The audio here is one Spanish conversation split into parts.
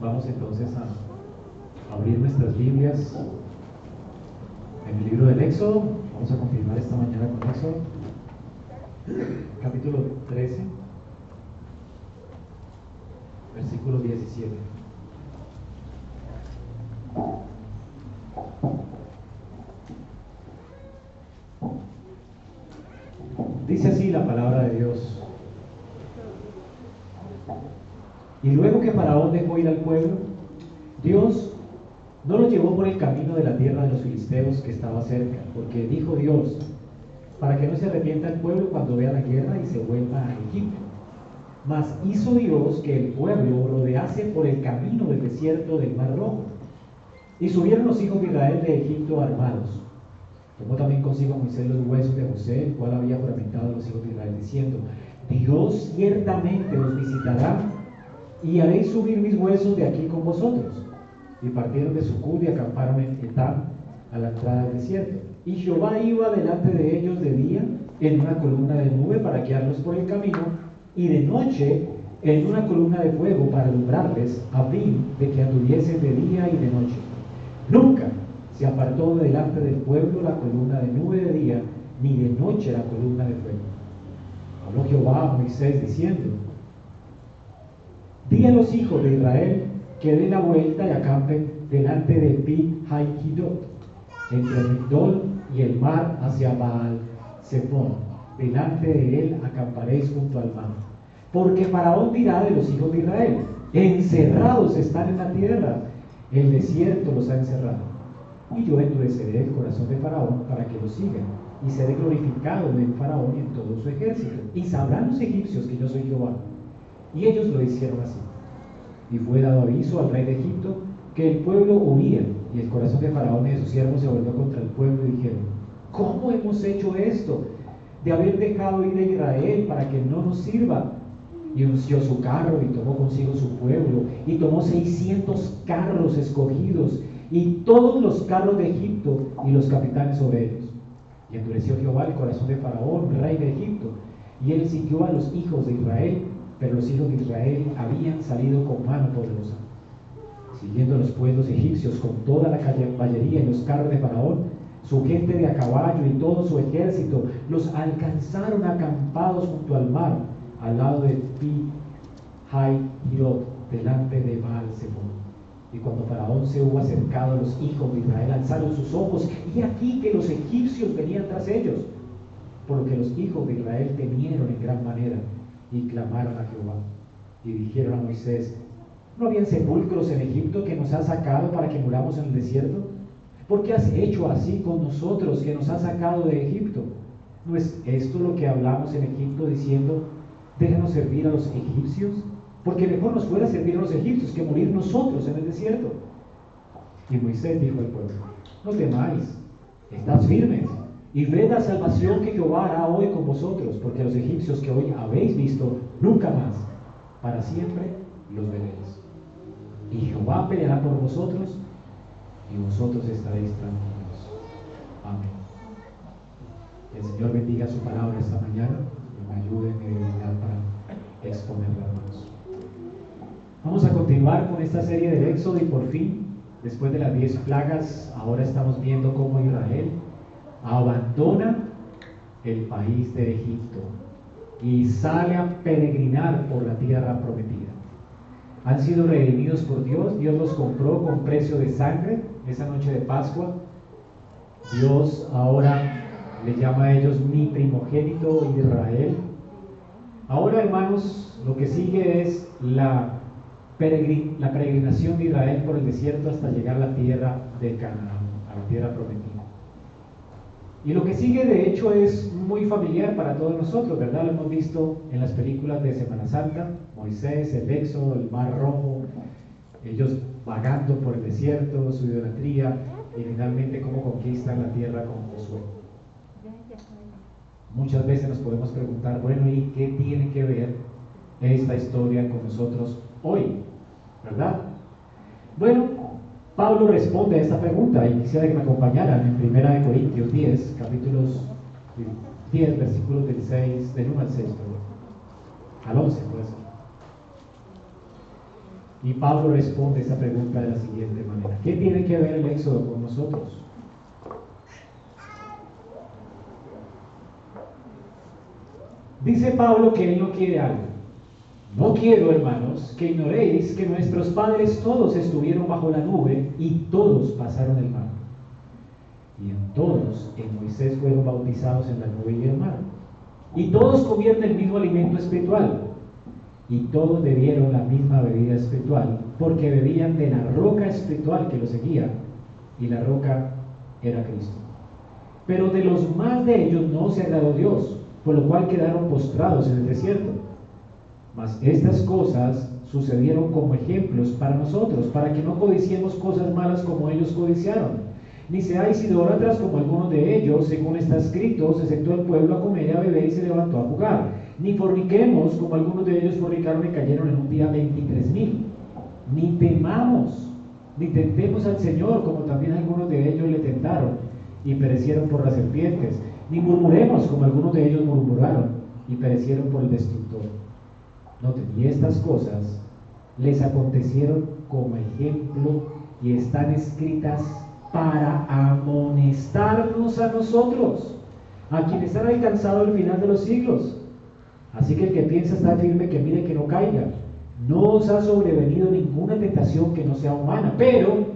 Vamos entonces a abrir nuestras Biblias en el libro del Éxodo. Vamos a continuar esta mañana con Éxodo, capítulo 13, versículo 17. Dice así la palabra de Dios. Y luego que Faraón dejó ir al pueblo, Dios no lo llevó por el camino de la tierra de los filisteos que estaba cerca, porque dijo Dios, para que no se arrepienta el pueblo cuando vea la guerra y se vuelva a Egipto. Mas hizo Dios que el pueblo rodease por el camino del desierto del Mar Rojo. Y subieron los hijos de Israel de Egipto armados. Tomó también consigo a Moisés los huesos de José, el cual había juramentado los hijos de Israel, diciendo, Dios ciertamente los visitará y haréis subir mis huesos de aquí con vosotros. Y partieron de Sucud y acamparon en Etam, a la entrada del desierto. Y Jehová iba delante de ellos de día en una columna de nube para guiarlos por el camino, y de noche en una columna de fuego para alumbrarles, a fin de que anduviesen de día y de noche. Nunca se apartó delante del pueblo la columna de nube de día, ni de noche la columna de fuego. Habló Jehová a Moisés diciendo, Di a los hijos de Israel que den la vuelta y acampen delante de Pi Haikidot, entre Migdol y el mar hacia Baal Zephon. Delante de él acamparéis junto al mar. Porque Faraón dirá de los hijos de Israel, encerrados están en la tierra, el desierto los ha encerrado. Y yo endureceré el corazón de Faraón para que lo sigan, y seré glorificado en Faraón y en todo su ejército. Y sabrán los egipcios que yo soy Jehová. Y ellos lo hicieron así. Y fue dado aviso al rey de Egipto que el pueblo huía, y el corazón de Faraón y de sus siervos se volvió contra el pueblo y dijeron, ¿cómo hemos hecho esto? De haber dejado ir a Israel para que no nos sirva. Y unció su carro y tomó consigo su pueblo, y tomó seiscientos carros escogidos, y todos los carros de Egipto, y los capitanes sobre ellos. Y endureció Jehová el corazón de Faraón, rey de Egipto, y él siguió a los hijos de Israel pero los hijos de Israel habían salido con mano poderosa. Siguiendo los pueblos egipcios con toda la caballería y los carros de Faraón, su gente de a caballo y todo su ejército, los alcanzaron acampados junto al mar, al lado de Pi Hai Hirot, delante de Baal Y cuando Faraón se hubo acercado a los hijos de Israel, alzaron sus ojos, y aquí que los egipcios venían tras ellos, por lo que los hijos de Israel temieron en gran manera y clamaron a Jehová. Y dijeron a Moisés, ¿no habían sepulcros en Egipto que nos has sacado para que muramos en el desierto? ¿Por qué has hecho así con nosotros que nos has sacado de Egipto? ¿No es esto lo que hablamos en Egipto diciendo, déjanos servir a los egipcios? Porque mejor nos fuera servir a los egipcios que morir nosotros en el desierto. Y Moisés dijo al pueblo, no temáis, estás firmes y ved la salvación que Jehová hará hoy con vosotros, porque los egipcios que hoy habéis visto, nunca más, para siempre los veréis. Y Jehová peleará por vosotros, y vosotros estaréis tranquilos. Amén. Que el Señor bendiga su palabra esta mañana y me ayude en mi debilidad para exponerla a Vamos a continuar con esta serie del Éxodo y por fin, después de las diez plagas, ahora estamos viendo cómo Israel el país de Egipto y sale a peregrinar por la tierra prometida. Han sido redimidos por Dios, Dios los compró con precio de sangre esa noche de Pascua. Dios ahora le llama a ellos mi primogénito Israel. Ahora, hermanos, lo que sigue es la, peregrinación de Israel por el desierto hasta llegar a la tierra de Canaán, a la tierra prometida. Y lo que sigue de hecho es muy familiar para todos nosotros, ¿verdad? Lo hemos visto en las películas de Semana Santa, Moisés, el Éxodo, el Mar Rojo, ellos vagando por el desierto, su idolatría y finalmente cómo conquistan la tierra con Josué. Muchas veces nos podemos preguntar, bueno, ¿y qué tiene que ver esta historia con nosotros hoy? ¿Verdad? Bueno, Pablo responde a esta pregunta y quisiera que me acompañaran en 1 Corintios 10, capítulos 10, versículos del 6, del 1 al 6, al 11 puede. Y Pablo responde esta pregunta de la siguiente manera. ¿Qué tiene que ver el éxodo con nosotros? Dice Pablo que él no quiere algo. No quiero, hermanos, que ignoréis que nuestros padres todos estuvieron bajo la nube y todos pasaron el mar. Y en todos en Moisés fueron bautizados en la nube y el mar. Y todos comieron el mismo alimento espiritual. Y todos bebieron la misma bebida espiritual, porque bebían de la roca espiritual que los seguía. Y la roca era Cristo. Pero de los más de ellos no se agradó Dios, por lo cual quedaron postrados en el desierto. Mas estas cosas sucedieron como ejemplos para nosotros, para que no codiciemos cosas malas como ellos codiciaron. Ni seáis idólatras como algunos de ellos, según está escrito, se sentó el pueblo a comer y a beber y se levantó a jugar. Ni forniquemos como algunos de ellos fornicaron y cayeron en un día 23 mil. Ni temamos, ni tentemos al Señor como también algunos de ellos le tentaron y perecieron por las serpientes. Ni murmuremos como algunos de ellos murmuraron y perecieron por el destructor. Noten, y estas cosas les acontecieron como ejemplo y están escritas para amonestarnos a nosotros, a quienes han alcanzado el final de los siglos. Así que el que piensa estar firme, que mire que no caiga. No os ha sobrevenido ninguna tentación que no sea humana, pero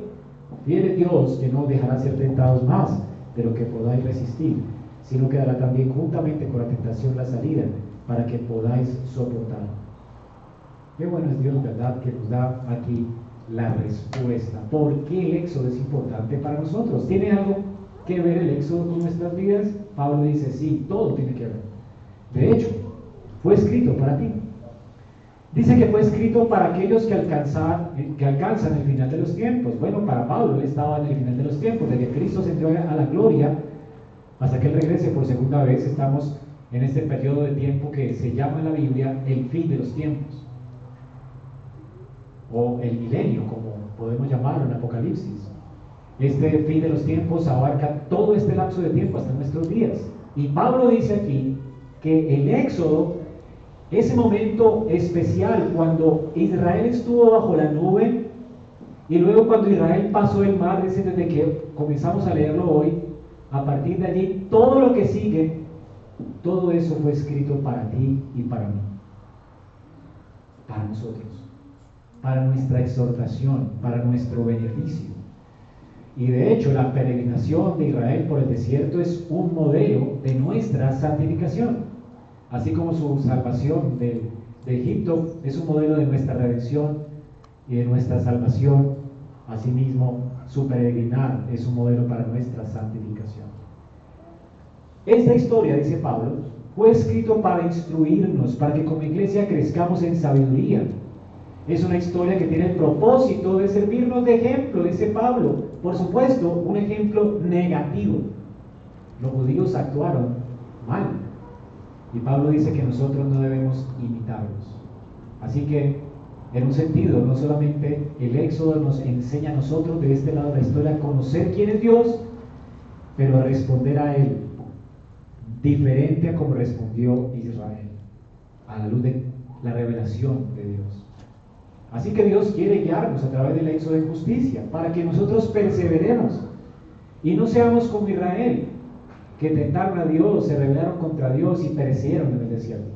fiel Dios que no dejará ser tentados más de lo que podáis resistir, sino que dará también juntamente con la tentación la salida para que podáis soportar. Qué bueno es Dios, ¿verdad? Que nos da aquí la respuesta. ¿Por qué el éxodo es importante para nosotros? ¿Tiene algo que ver el éxodo con nuestras vidas? Pablo dice, sí, todo tiene que ver. De hecho, fue escrito para ti. Dice que fue escrito para aquellos que, alcanzan, que alcanzan el final de los tiempos. Bueno, para Pablo, él estaba en el final de los tiempos, desde que Cristo se entrega a la gloria hasta que él regrese por segunda vez, estamos en este periodo de tiempo que se llama en la Biblia el fin de los tiempos o el milenio, como podemos llamarlo en Apocalipsis. Este fin de los tiempos abarca todo este lapso de tiempo hasta nuestros días. Y Pablo dice aquí que el éxodo, ese momento especial cuando Israel estuvo bajo la nube y luego cuando Israel pasó el mar, dice desde que comenzamos a leerlo hoy, a partir de allí todo lo que sigue, todo eso fue escrito para ti y para mí, para nosotros para nuestra exhortación, para nuestro beneficio. Y de hecho la peregrinación de Israel por el desierto es un modelo de nuestra santificación, así como su salvación de, Egipto es un modelo de nuestra redención y de nuestra salvación, asimismo su peregrinar es un modelo para nuestra santificación. Esta historia, dice Pablo, fue escrito para instruirnos, para que como iglesia crezcamos en sabiduría es una historia que tiene el propósito de servirnos de ejemplo, dice Pablo. Por supuesto, un ejemplo negativo. Los judíos actuaron mal. Y Pablo dice que nosotros no debemos imitarlos. Así que, en un sentido, no solamente el Éxodo nos enseña a nosotros de este lado de la historia a conocer quién es Dios, pero a responder a Él diferente a como respondió Israel, a la luz de la revelación de Dios. Así que Dios quiere guiarnos a través del éxodo de justicia para que nosotros perseveremos y no seamos como Israel, que tentaron a Dios, se rebelaron contra Dios y perecieron en el desierto.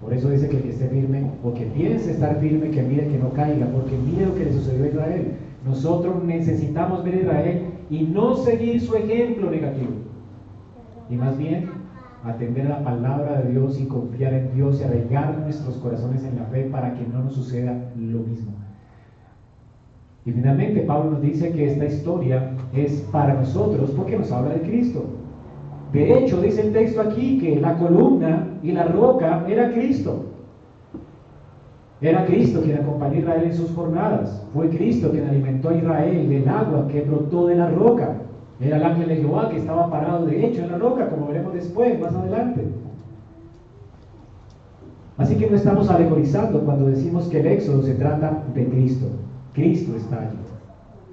Por eso dice que el que esté firme o que piense estar firme, que mire que no caiga, porque mire lo que le sucedió a Israel. Nosotros necesitamos ver a Israel y no seguir su ejemplo negativo. Y más bien atender a la palabra de Dios y confiar en Dios y arraigar nuestros corazones en la fe para que no nos suceda lo mismo. Y finalmente Pablo nos dice que esta historia es para nosotros porque nos habla de Cristo. De hecho, dice el texto aquí que la columna y la roca era Cristo. Era Cristo quien acompañó a Israel en sus jornadas. Fue Cristo quien alimentó a Israel del agua que brotó de la roca. Era el ángel de Jehová que estaba parado de hecho en la roca, como veremos después, más adelante. Así que no estamos alegorizando cuando decimos que el éxodo se trata de Cristo. Cristo está allí.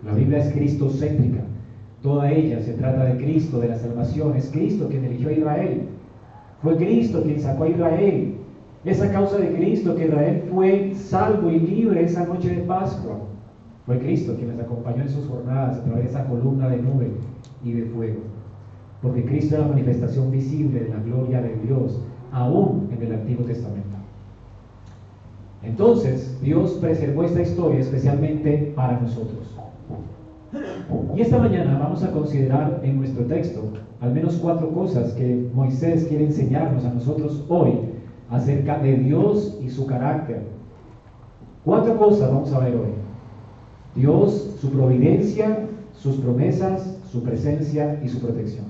La Biblia es cristocéntrica. Toda ella se trata de Cristo, de la salvación. Es Cristo quien eligió a Israel. Fue Cristo quien sacó a Israel. Es a causa de Cristo que Israel fue salvo y libre esa noche de Pascua. Fue Cristo quien les acompañó en sus jornadas a través de esa columna de nube y de fuego. Porque Cristo es la manifestación visible de la gloria de Dios, aún en el Antiguo Testamento. Entonces, Dios preservó esta historia especialmente para nosotros. Y esta mañana vamos a considerar en nuestro texto al menos cuatro cosas que Moisés quiere enseñarnos a nosotros hoy acerca de Dios y su carácter. Cuatro cosas vamos a ver hoy. Dios, su providencia, sus promesas, su presencia y su protección.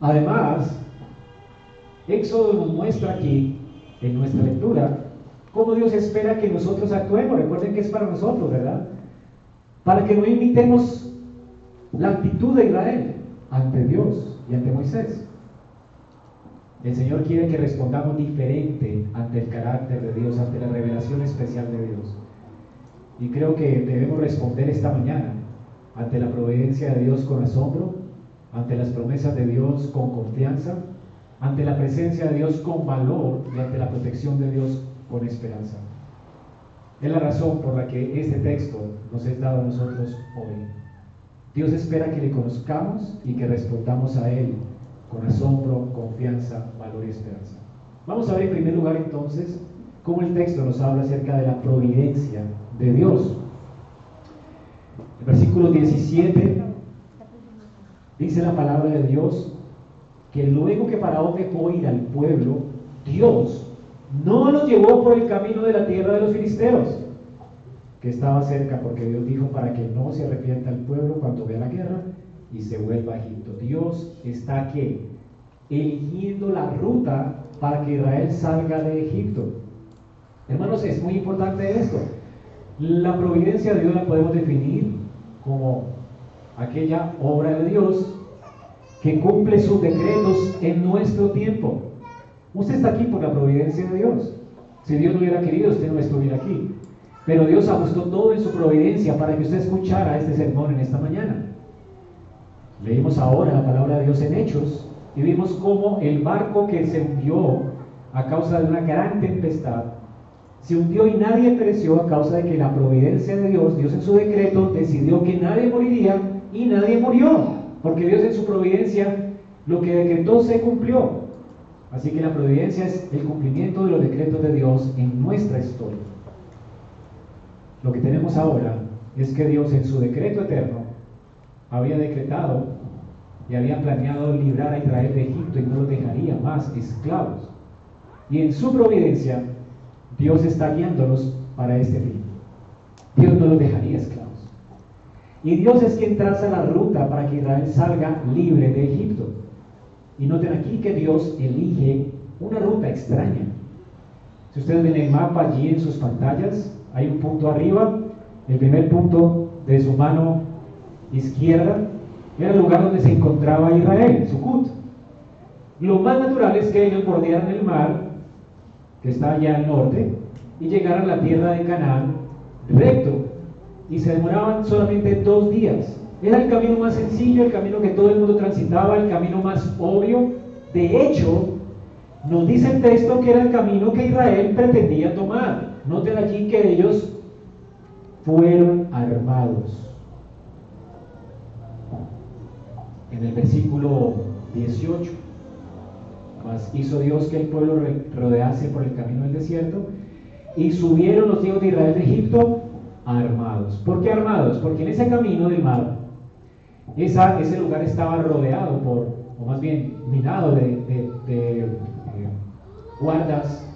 Además, Éxodo nos muestra aquí, en nuestra lectura, cómo Dios espera que nosotros actuemos. Recuerden que es para nosotros, ¿verdad? Para que no imitemos la actitud de Israel ante Dios y ante Moisés. El Señor quiere que respondamos diferente ante el carácter de Dios, ante la revelación especial de Dios. Y creo que debemos responder esta mañana ante la providencia de Dios con asombro, ante las promesas de Dios con confianza, ante la presencia de Dios con valor y ante la protección de Dios con esperanza. Es la razón por la que este texto nos es dado a nosotros hoy. Dios espera que le conozcamos y que respondamos a Él con asombro, confianza, valor y esperanza. Vamos a ver en primer lugar entonces cómo el texto nos habla acerca de la providencia de Dios. Versículo 17 dice la palabra de Dios que luego que Faraón dejó ir al pueblo, Dios no los llevó por el camino de la tierra de los filisteos, que estaba cerca, porque Dios dijo para que no se arrepienta el pueblo cuando vea la guerra y se vuelva a Egipto. Dios está aquí, eligiendo la ruta para que Israel salga de Egipto. Hermanos, es muy importante esto. La providencia de Dios la podemos definir como aquella obra de Dios que cumple sus decretos en nuestro tiempo. Usted está aquí por la providencia de Dios. Si Dios no hubiera querido, usted no estuviera aquí. Pero Dios ajustó todo en su providencia para que usted escuchara este sermón en esta mañana. Leímos ahora la palabra de Dios en Hechos y vimos cómo el barco que se hundió a causa de una gran tempestad se hundió y nadie pereció a causa de que la providencia de Dios, Dios en su decreto decidió que nadie moriría y nadie murió, porque Dios en su providencia lo que decretó se cumplió. Así que la providencia es el cumplimiento de los decretos de Dios en nuestra historia. Lo que tenemos ahora es que Dios en su decreto eterno había decretado y había planeado librar a Israel de Egipto y no los dejaría más esclavos. Y en su providencia Dios está guiándolos para este fin. Dios no los dejaría esclavos. Y Dios es quien traza la ruta para que Israel salga libre de Egipto. Y noten aquí que Dios elige una ruta extraña. Si ustedes ven el mapa allí en sus pantallas, hay un punto arriba, el primer punto de su mano izquierda era el lugar donde se encontraba Israel, Sukkot. Lo más natural es que ellos bordearan el mar, que está allá al norte, y llegaran a la tierra de Canaán recto, y se demoraban solamente dos días. Era el camino más sencillo, el camino que todo el mundo transitaba, el camino más obvio. De hecho, nos dice el texto que era el camino que Israel pretendía tomar. Noten allí que ellos fueron armados. En el versículo 18, hizo Dios que el pueblo rodease por el camino del desierto y subieron los hijos de Israel de Egipto armados. ¿Por qué armados? Porque en ese camino del mar ese lugar estaba rodeado por, o más bien minado de, eh, guardas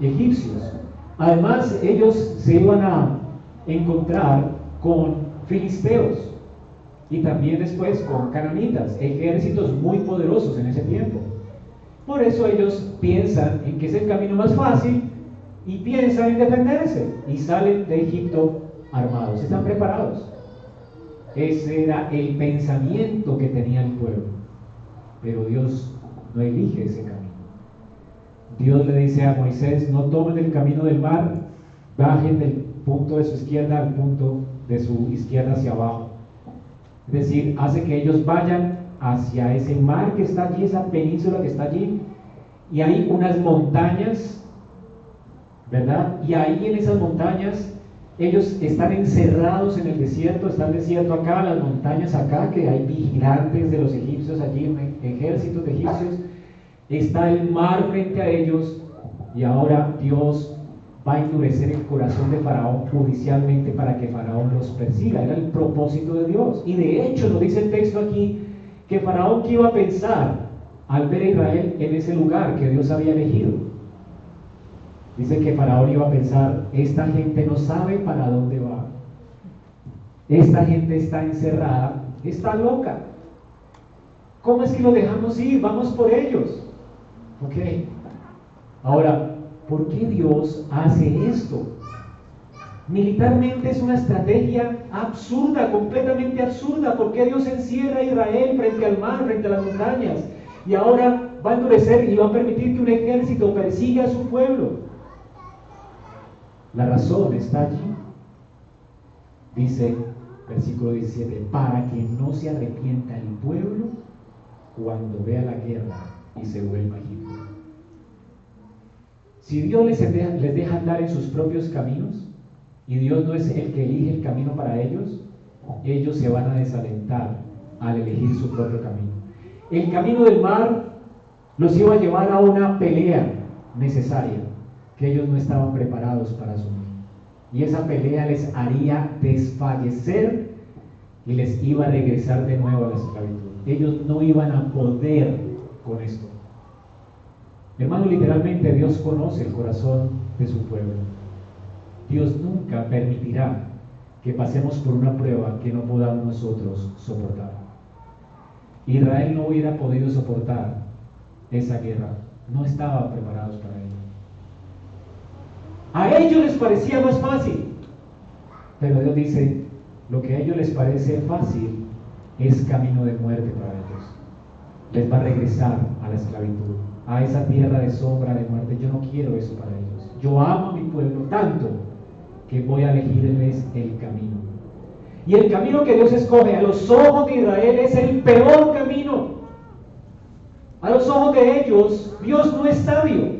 egipcios. Además, ellos se iban a encontrar con filisteos y también después con cananitas, ejércitos muy poderosos en ese tiempo. Por eso ellos piensan en que es el camino más fácil y piensan en defenderse y salen de Egipto armados, están preparados. Ese era el pensamiento que tenía el pueblo. Pero Dios no elige ese camino. Dios le dice a Moisés, no tomen el camino del mar, bajen del punto de su izquierda al punto de su izquierda hacia abajo. Es decir, hace que ellos vayan hacia ese mar que está allí, esa península que está allí, y hay unas montañas, ¿verdad? Y ahí en esas montañas ellos están encerrados en el desierto, está el desierto acá, las montañas acá, que hay vigilantes de los egipcios allí, ejércitos de egipcios, está el mar frente a ellos y ahora Dios va a endurecer el corazón de Faraón judicialmente para que Faraón los persiga. Era el propósito de Dios. Y de hecho nos dice el texto aquí que Faraón que iba a pensar al ver a Israel en ese lugar que Dios había elegido. Dice que Faraón iba a pensar, esta gente no sabe para dónde va. Esta gente está encerrada, está loca. ¿Cómo es que lo dejamos ir? Vamos por ellos. Ok. Ahora, ¿por qué Dios hace esto? Militarmente es una estrategia absurda, completamente absurda. ¿Por qué Dios encierra a Israel frente al mar, frente a las montañas? Y ahora va a endurecer y va a permitir que un ejército persiga a su pueblo. La razón está allí. Dice versículo 17, para que no se arrepienta el pueblo cuando vea la guerra y se vuelva Egipto. Si Dios les deja andar en sus propios caminos y Dios no es el que elige el camino para ellos, ellos se van a desalentar al elegir su propio camino. El camino del mar los iba a llevar a una pelea necesaria que ellos no estaban preparados para asumir. Y esa pelea les haría desfallecer y les iba a regresar de nuevo a la esclavitud. Ellos no iban a poder con esto. Hermano, literalmente Dios conoce el corazón de su pueblo. Dios nunca permitirá que pasemos por una prueba que no podamos nosotros soportar. Israel no hubiera podido soportar esa guerra. No estaban preparados para ello. A ellos les parecía más fácil. Pero Dios dice, lo que a ellos les parece fácil es camino de muerte para ellos. Les va a regresar a la esclavitud a esa tierra de sombra, de muerte. Yo no quiero eso para ellos. Yo amo a mi pueblo tanto que voy a elegirles el camino. Y el camino que Dios escoge a los ojos de Israel es el peor camino. A los ojos de ellos, Dios no es sabio.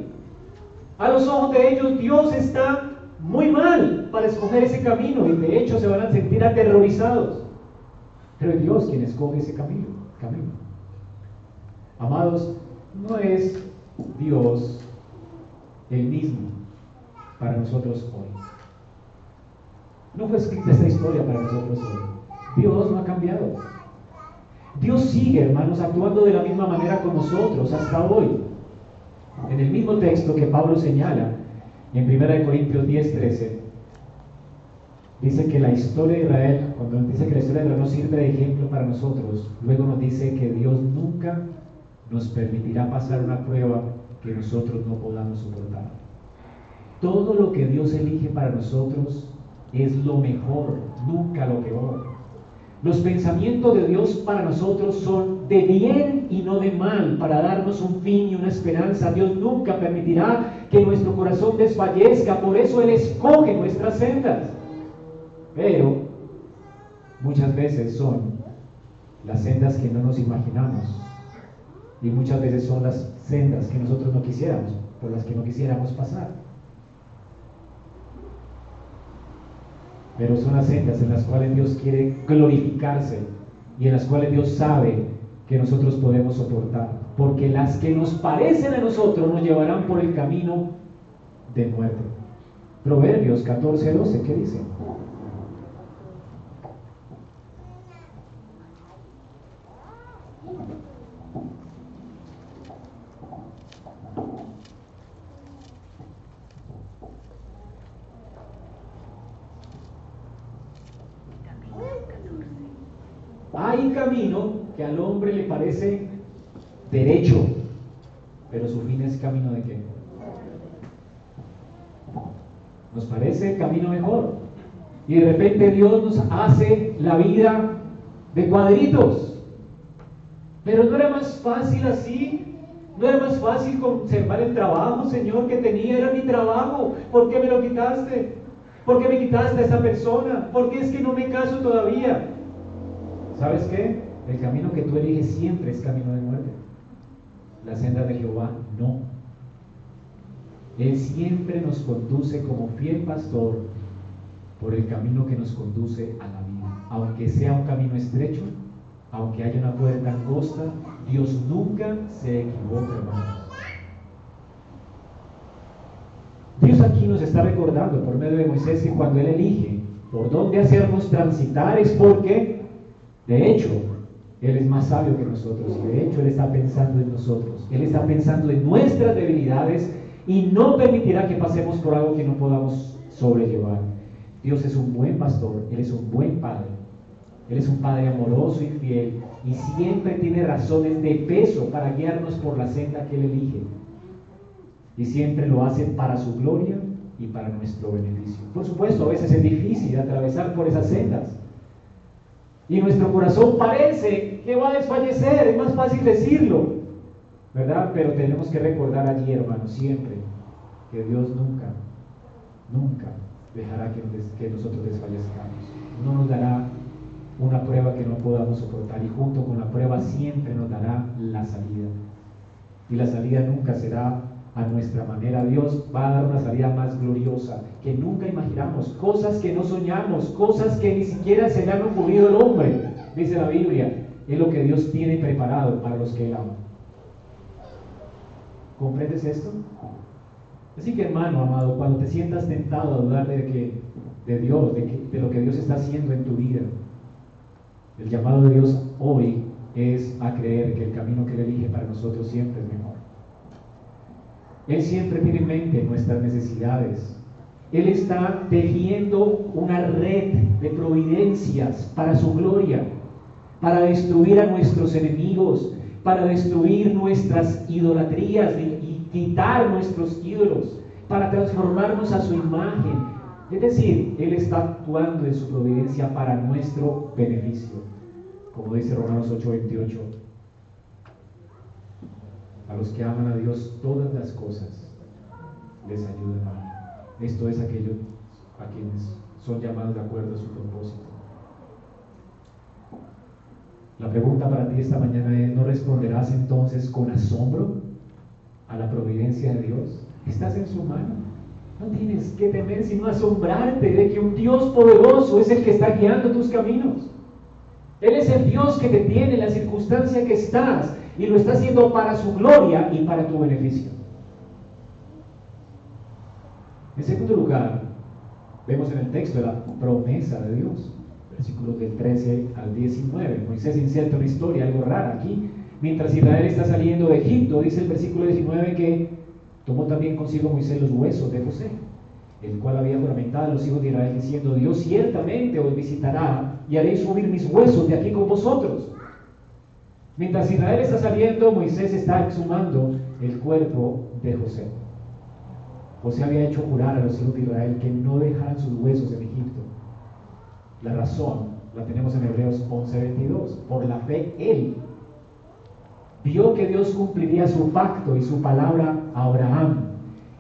A los ojos de ellos, Dios está muy mal para escoger ese camino y de hecho se van a sentir aterrorizados. Pero es Dios quien escoge ese camino. camino. Amados, no es Dios el mismo para nosotros hoy. No fue escrita esta historia para nosotros hoy. Dios no ha cambiado. Dios sigue, hermanos, actuando de la misma manera con nosotros hasta hoy. En el mismo texto que Pablo señala en 1 Corintios 10, 13, dice que la historia de Israel, cuando nos dice que la historia de Israel no sirve de ejemplo para nosotros, luego nos dice que Dios nunca nos permitirá pasar una prueba que nosotros no podamos soportar. Todo lo que Dios elige para nosotros es lo mejor, nunca lo peor. Los pensamientos de Dios para nosotros son de bien y no de mal, para darnos un fin y una esperanza. Dios nunca permitirá que nuestro corazón desfallezca, por eso Él escoge nuestras sendas. Pero muchas veces son las sendas que no nos imaginamos y muchas veces son las sendas que nosotros no quisiéramos, por las que no quisiéramos pasar. Pero son las sendas en las cuales Dios quiere glorificarse y en las cuales Dios sabe que nosotros podemos soportar. Porque las que nos parecen a nosotros nos llevarán por el camino de muerte. Proverbios 14, 12, ¿qué dice? Camino que al hombre le parece derecho, pero su fin es camino de qué? Nos parece camino mejor. Y de repente Dios nos hace la vida de cuadritos. Pero no era más fácil así. No era más fácil conservar el trabajo, Señor, que tenía. Era mi trabajo. ¿Por qué me lo quitaste? ¿Por qué me quitaste a esa persona? ¿Por qué es que no me caso todavía? ¿Sabes qué? El camino que tú eliges siempre es camino de muerte. La senda de Jehová no. Él siempre nos conduce como fiel pastor por el camino que nos conduce a la vida. Aunque sea un camino estrecho, aunque haya una puerta angosta, Dios nunca se equivoca, hermanos. Dios aquí nos está recordando por medio de Moisés que cuando Él elige por dónde hacernos transitar es porque, de hecho, Él es más sabio que nosotros de hecho Él está pensando en nosotros. Él está pensando en nuestras debilidades y no permitirá que pasemos por algo que no podamos sobrellevar. Dios es un buen pastor, Él es un buen padre. Él es un Padre amoroso y fiel y siempre tiene razones de peso para guiarnos por la senda que Él elige. Y siempre lo hace para su gloria y para nuestro beneficio. Por supuesto, a veces es difícil atravesar por esas sendas. Y nuestro corazón parece que va a desfallecer, es más fácil decirlo, ¿verdad? Pero tenemos que recordar allí, hermanos, siempre que Dios nunca, nunca dejará que, que nosotros desfallezcamos. No nos dará una prueba que no podamos soportar y junto con la prueba siempre nos dará la salida. Y la salida nunca será a nuestra manera. Dios va a dar una salida más gloriosa que nunca imaginamos, cosas que no soñamos, cosas que ni siquiera se le han ocurrido al hombre, dice la Biblia. Es lo que Dios tiene preparado para los que Él ama. ¿Comprendes esto? Así que hermano, amado, cuando te sientas tentado a dudar de, que, de Dios, de, de lo que Dios está haciendo en tu vida, el llamado de Dios hoy es a creer que el camino que Él elige para nosotros siempre es mejor. Él siempre tiene en mente nuestras necesidades. Él está tejiendo una red de providencias para su gloria, para destruir a nuestros enemigos, para destruir nuestras idolatrías y quitar nuestros ídolos, para transformarnos a su imagen, es decir, Él está actuando en su providencia para nuestro beneficio. Como dice Romanos 8:28. A los que aman a Dios, todas las cosas les ayudan a Esto es aquello a quienes son llamados de acuerdo a su propósito. La pregunta para ti esta mañana es, ¿no responderás entonces con asombro a la providencia de Dios? ¿Estás en su mano? No tienes que temer sino asombrarte de que un Dios poderoso es el que está guiando tus caminos. Él es el Dios que te tiene en la circunstancia que estás y lo está haciendo para su gloria y para tu beneficio. En segundo lugar, vemos en el texto la promesa de Dios, versículos del 13 al 19. Moisés inserta una historia, algo rara aquí. Mientras Israel está saliendo de Egipto, dice el versículo 19 que Tomó también consigo Moisés los huesos de José, el cual había juramentado a los hijos de Israel diciendo, Dios ciertamente os visitará y haréis subir mis huesos de aquí con vosotros. Mientras Israel está saliendo, Moisés está exhumando el cuerpo de José. José había hecho jurar a los hijos de Israel que no dejaran sus huesos en Egipto. La razón la tenemos en Hebreos 11:22. Por la fe, él vio que Dios cumpliría su pacto y su palabra a Abraham.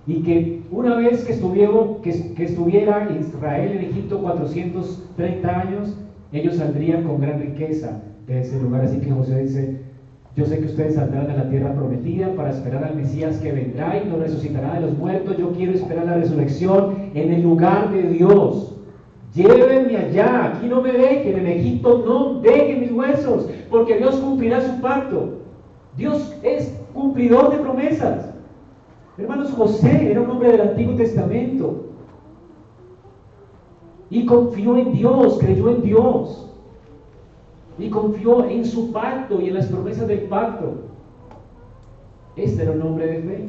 Y que una vez que, que, que estuviera Israel en Egipto 430 años, ellos saldrían con gran riqueza de ese lugar. Así que José dice, yo sé que ustedes saldrán a la tierra prometida para esperar al Mesías que vendrá y nos resucitará de los muertos. Yo quiero esperar la resurrección en el lugar de Dios. Llévenme allá, aquí no me dejen, en Egipto no dejen mis huesos, porque Dios cumplirá su pacto. Dios es cumplidor de promesas. Hermanos, José era un hombre del Antiguo Testamento. Y confió en Dios, creyó en Dios. Y confió en su pacto y en las promesas del pacto. Este era un hombre de fe.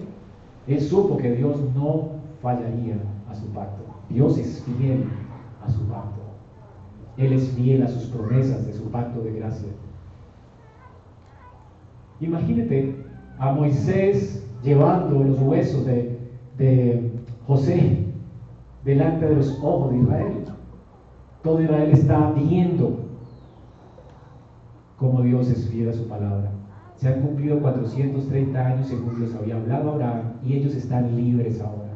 Él supo que Dios no fallaría a su pacto. Dios es fiel a su pacto. Él es fiel a sus promesas de su pacto de gracia. Imagínate a Moisés llevando los huesos de, José delante de los ojos de Israel. Todo Israel está viendo cómo Dios es fiel a su palabra. Se han cumplido 430 años según Dios había hablado Abraham y ellos están libres ahora.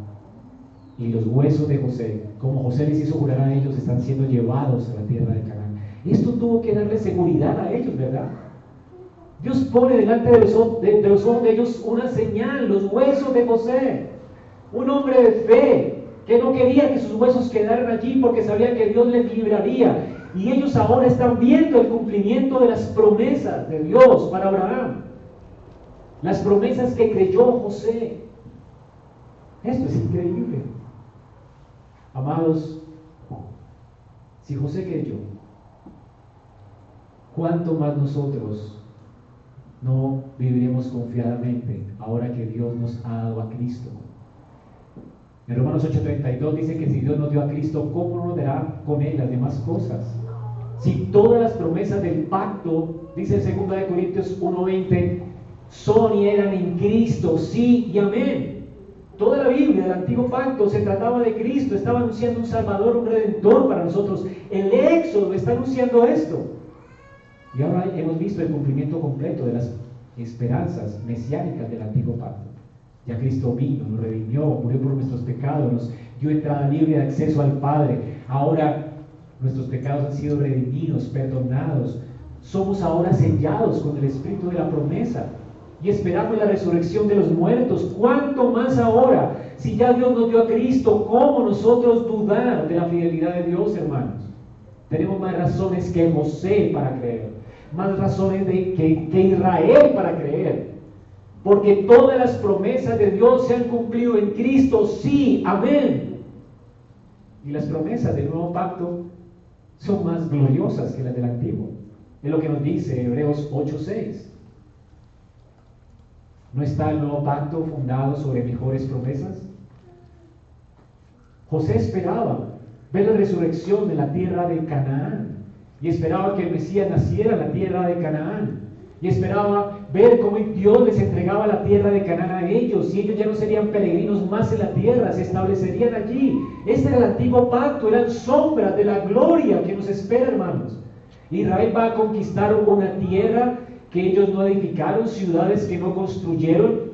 Y los huesos de José, como José les hizo jurar a ellos, están siendo llevados a la tierra de Canaán. Esto tuvo que darle seguridad a ellos, ¿verdad? Dios pone delante de los, ojos de ellos una señal, los huesos de José. un hombre de fe, que no quería que sus huesos quedaran allí porque sabía que Dios les libraría. Y ellos ahora están viendo el cumplimiento de las promesas de Dios para Abraham. Las promesas que creyó José. Esto es increíble. Amados, si José creyó, ¿cuánto más nosotros no viviremos confiadamente ahora que Dios nos ha dado a Cristo? En Romanos 8:32 dice que si Dios nos dio a Cristo, ¿cómo nos dará con Él las demás cosas? Si todas las promesas del pacto, dice en 2 Corintios 1:20, son y eran en Cristo, sí y amén. Toda la Biblia del antiguo pacto se trataba de Cristo, estaba anunciando un Salvador, un Redentor para nosotros. El Éxodo está anunciando esto. Y ahora hemos visto el cumplimiento completo de las esperanzas mesiánicas del antiguo pacto. Ya Cristo vino, nos redimió, murió por nuestros pecados, nos dio entrada libre de acceso al Padre. Ahora nuestros pecados han sido redimidos, perdonados. Somos ahora sellados con el Espíritu de la promesa y esperamos la resurrección de los muertos. ¿Cuánto más ahora? Si ya Dios nos dio a Cristo, ¿cómo nosotros dudar de la fidelidad de Dios, hermanos? Tenemos más razones que José para creer, más razones que, que Israel para creer. Porque todas las promesas de Dios se han cumplido en Cristo, sí, amén. Y las promesas del nuevo pacto son más gloriosas que las del antiguo. Es lo que nos dice Hebreos 8:6. ¿No está el nuevo pacto fundado sobre mejores promesas? José esperaba ver la resurrección de la tierra de Canaán y esperaba que el Mesías naciera en la tierra de Canaán y esperaba ver cómo Dios les entregaba la tierra de Canaán a ellos y ellos ya no serían peregrinos más en la tierra, se establecerían allí. Este era el antiguo pacto, eran sombras de la gloria que nos espera, hermanos. Israel va a conquistar una tierra que ellos no edificaron, ciudades que no construyeron,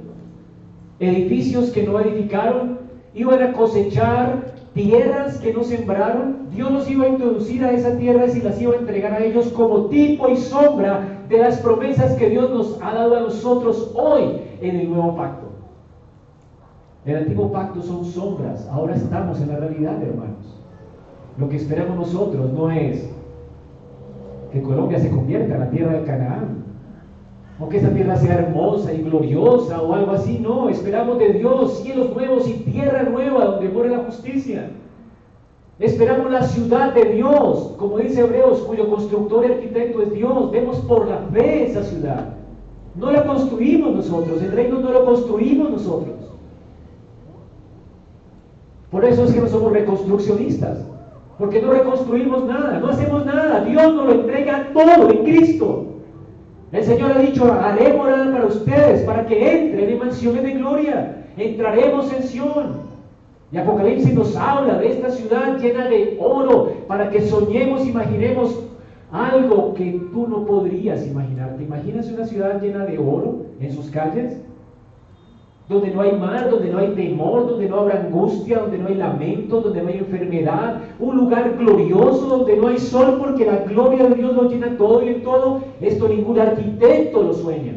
edificios que no edificaron, iban a cosechar tierras que no sembraron. Dios los iba a introducir a esa tierra y las iba a entregar a ellos como tipo y sombra de las promesas que Dios nos ha dado a nosotros hoy en el nuevo pacto. El antiguo pacto son sombras, ahora estamos en la realidad, hermanos. Lo que esperamos nosotros no es que Colombia se convierta en la tierra de Canaán, o que esa tierra sea hermosa y gloriosa o algo así, no, esperamos de Dios cielos nuevos y tierra nueva donde muere la justicia. Esperamos la ciudad de Dios, como dice Hebreos, cuyo constructor y arquitecto es Dios. Vemos por la fe esa ciudad. No la construimos nosotros, el reino no lo construimos nosotros. Por eso es que no somos reconstruccionistas, porque no reconstruimos nada, no hacemos nada. Dios nos lo entrega todo en Cristo. El Señor ha dicho, haré morada para ustedes, para que entren en mansiones de gloria. Entraremos en Sión. Y Apocalipsis nos habla de esta ciudad llena de oro para que soñemos, imaginemos algo que tú no podrías imaginar. ¿Te imaginas una ciudad llena de oro en sus calles? Donde no hay mar, donde no hay temor, donde no habrá angustia, donde no hay lamento, donde no hay enfermedad. Un lugar glorioso donde no hay sol porque la gloria de Dios lo llena todo y en todo. Esto ningún arquitecto lo sueña.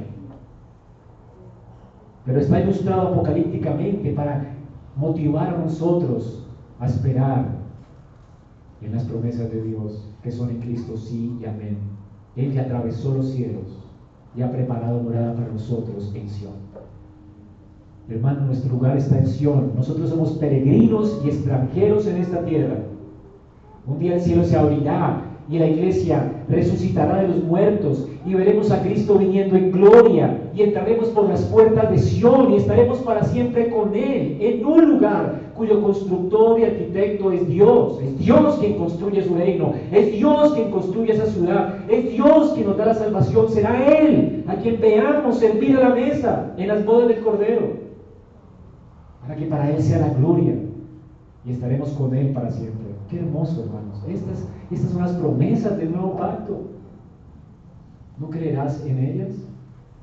Pero está ilustrado apocalípticamente para motivar a nosotros a esperar en las promesas de Dios que son en Cristo sí y amén. Él que atravesó los cielos y ha preparado morada para nosotros en Sion. Hermano, nuestro lugar está en Sion. Nosotros somos peregrinos y extranjeros en esta tierra. Un día el cielo se abrirá y la iglesia resucitará de los muertos y veremos a Cristo viniendo en gloria y entraremos por las puertas de Sion y estaremos para siempre con Él en un lugar cuyo constructor y arquitecto es Dios. Es Dios quien construye su reino, es Dios quien construye esa ciudad, es Dios quien nos da la salvación. Será Él a quien veamos servir a la mesa en las bodas del Cordero, para que para Él sea la gloria y estaremos con Él para siempre. Qué hermoso, hermanos. Estas, estas son las promesas del nuevo pacto. ¿No creerás en ellas?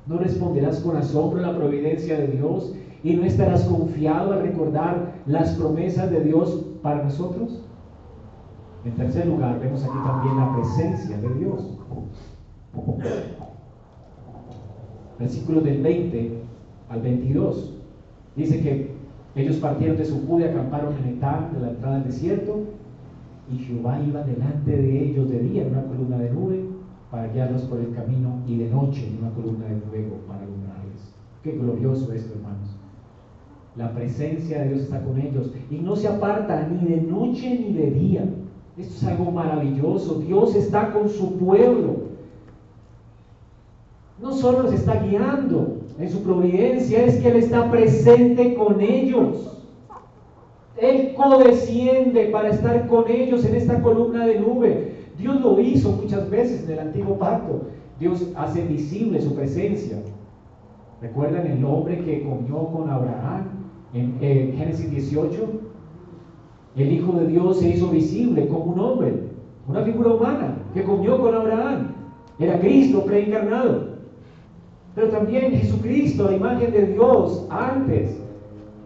¿No responderás con asombro a la providencia de Dios? ¿Y no estarás confiado al recordar las promesas de Dios para nosotros? En tercer lugar, vemos aquí también la presencia de Dios. Versículo del 20 al 22. Dice que Ellos partieron de su y acamparon en Etán, de la entrada del desierto, y Jehová iba delante de ellos de día en una columna de nube para guiarlos por el camino y de noche en una columna de fuego para alumbrarles. Qué glorioso esto, hermanos. La presencia de Dios está con ellos y no se aparta ni de noche ni de día. Esto es algo maravilloso. Dios está con su pueblo. No solo los está guiando en su providencia, es que Él está presente con ellos. Él codesciende para estar con ellos en esta columna de nube. Dios lo hizo muchas veces en el antiguo pacto. Dios hace visible su presencia. ¿Recuerdan el hombre que comió con Abraham en Génesis 18? El Hijo de Dios se hizo visible como un hombre, una figura humana que comió con Abraham. Era Cristo preencarnado. Pero también Jesucristo, la imagen de Dios, antes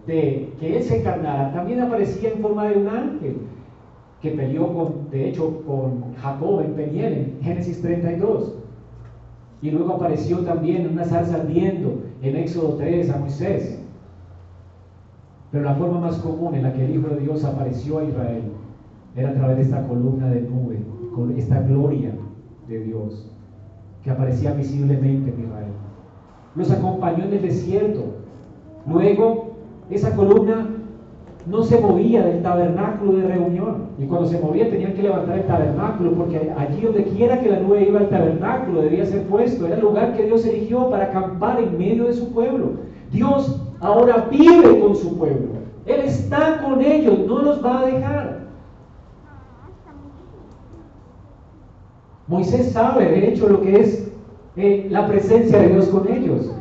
de que Él se encarnara, también aparecía en forma de un ángel que peleó con, de hecho, con Jacob en Peniel, en Génesis 32. Y luego apareció también en una salsa ardiendo en Éxodo 3 a Moisés. Pero la forma más común en la que el Hijo de Dios apareció a Israel era a través de esta columna de nube, con esta gloria de Dios que aparecía visiblemente en Israel. Los acompañó en el desierto. Luego, esa columna no se movía del tabernáculo de reunión. Y cuando se movía tenían que levantar el tabernáculo, porque allí donde quiera que la nube iba, el tabernáculo debía ser puesto. Era el lugar que Dios eligió para acampar en medio de su pueblo. Dios ahora vive con su pueblo. Él está con ellos, no los va a dejar. Moisés sabe, de hecho, lo que es eh, la presencia de Dios con ellos.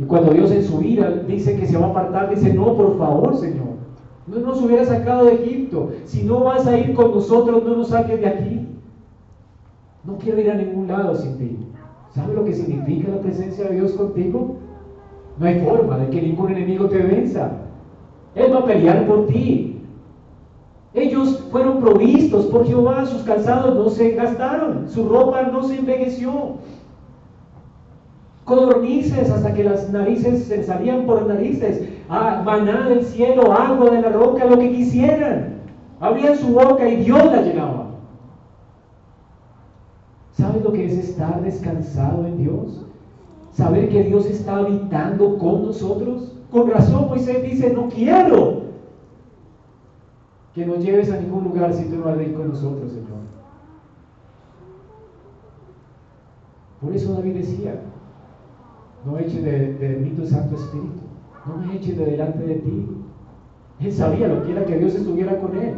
Y cuando Dios en su ira dice que se va a apartar, dice, no, por favor, Señor. No nos hubiera sacado de Egipto. Si no vas a ir con nosotros, no nos saques de aquí. No quiero ir a ningún lado sin ti. ¿Sabes lo que significa la presencia de Dios contigo? No hay forma de que ningún enemigo te venza. Él va a pelear por ti. Ellos fueron provistos por Jehová, sus calzados no se gastaron, su ropa no se envejeció. Codornices hasta que las narices se salían por narices, ah, maná del cielo, agua de la roca, lo que quisieran. Abrían su boca y Dios la llenaba. ¿Sabes lo que es estar descansado en Dios? Saber que Dios está habitando con nosotros. Con razón Moisés dice, no quiero que nos lleves a ningún lugar si tú no vas a ir con nosotros, Señor. Por eso David decía, no eches de, de, mí tu Santo Espíritu, no me eches de delante de ti. Él sabía lo que era que Dios estuviera con él.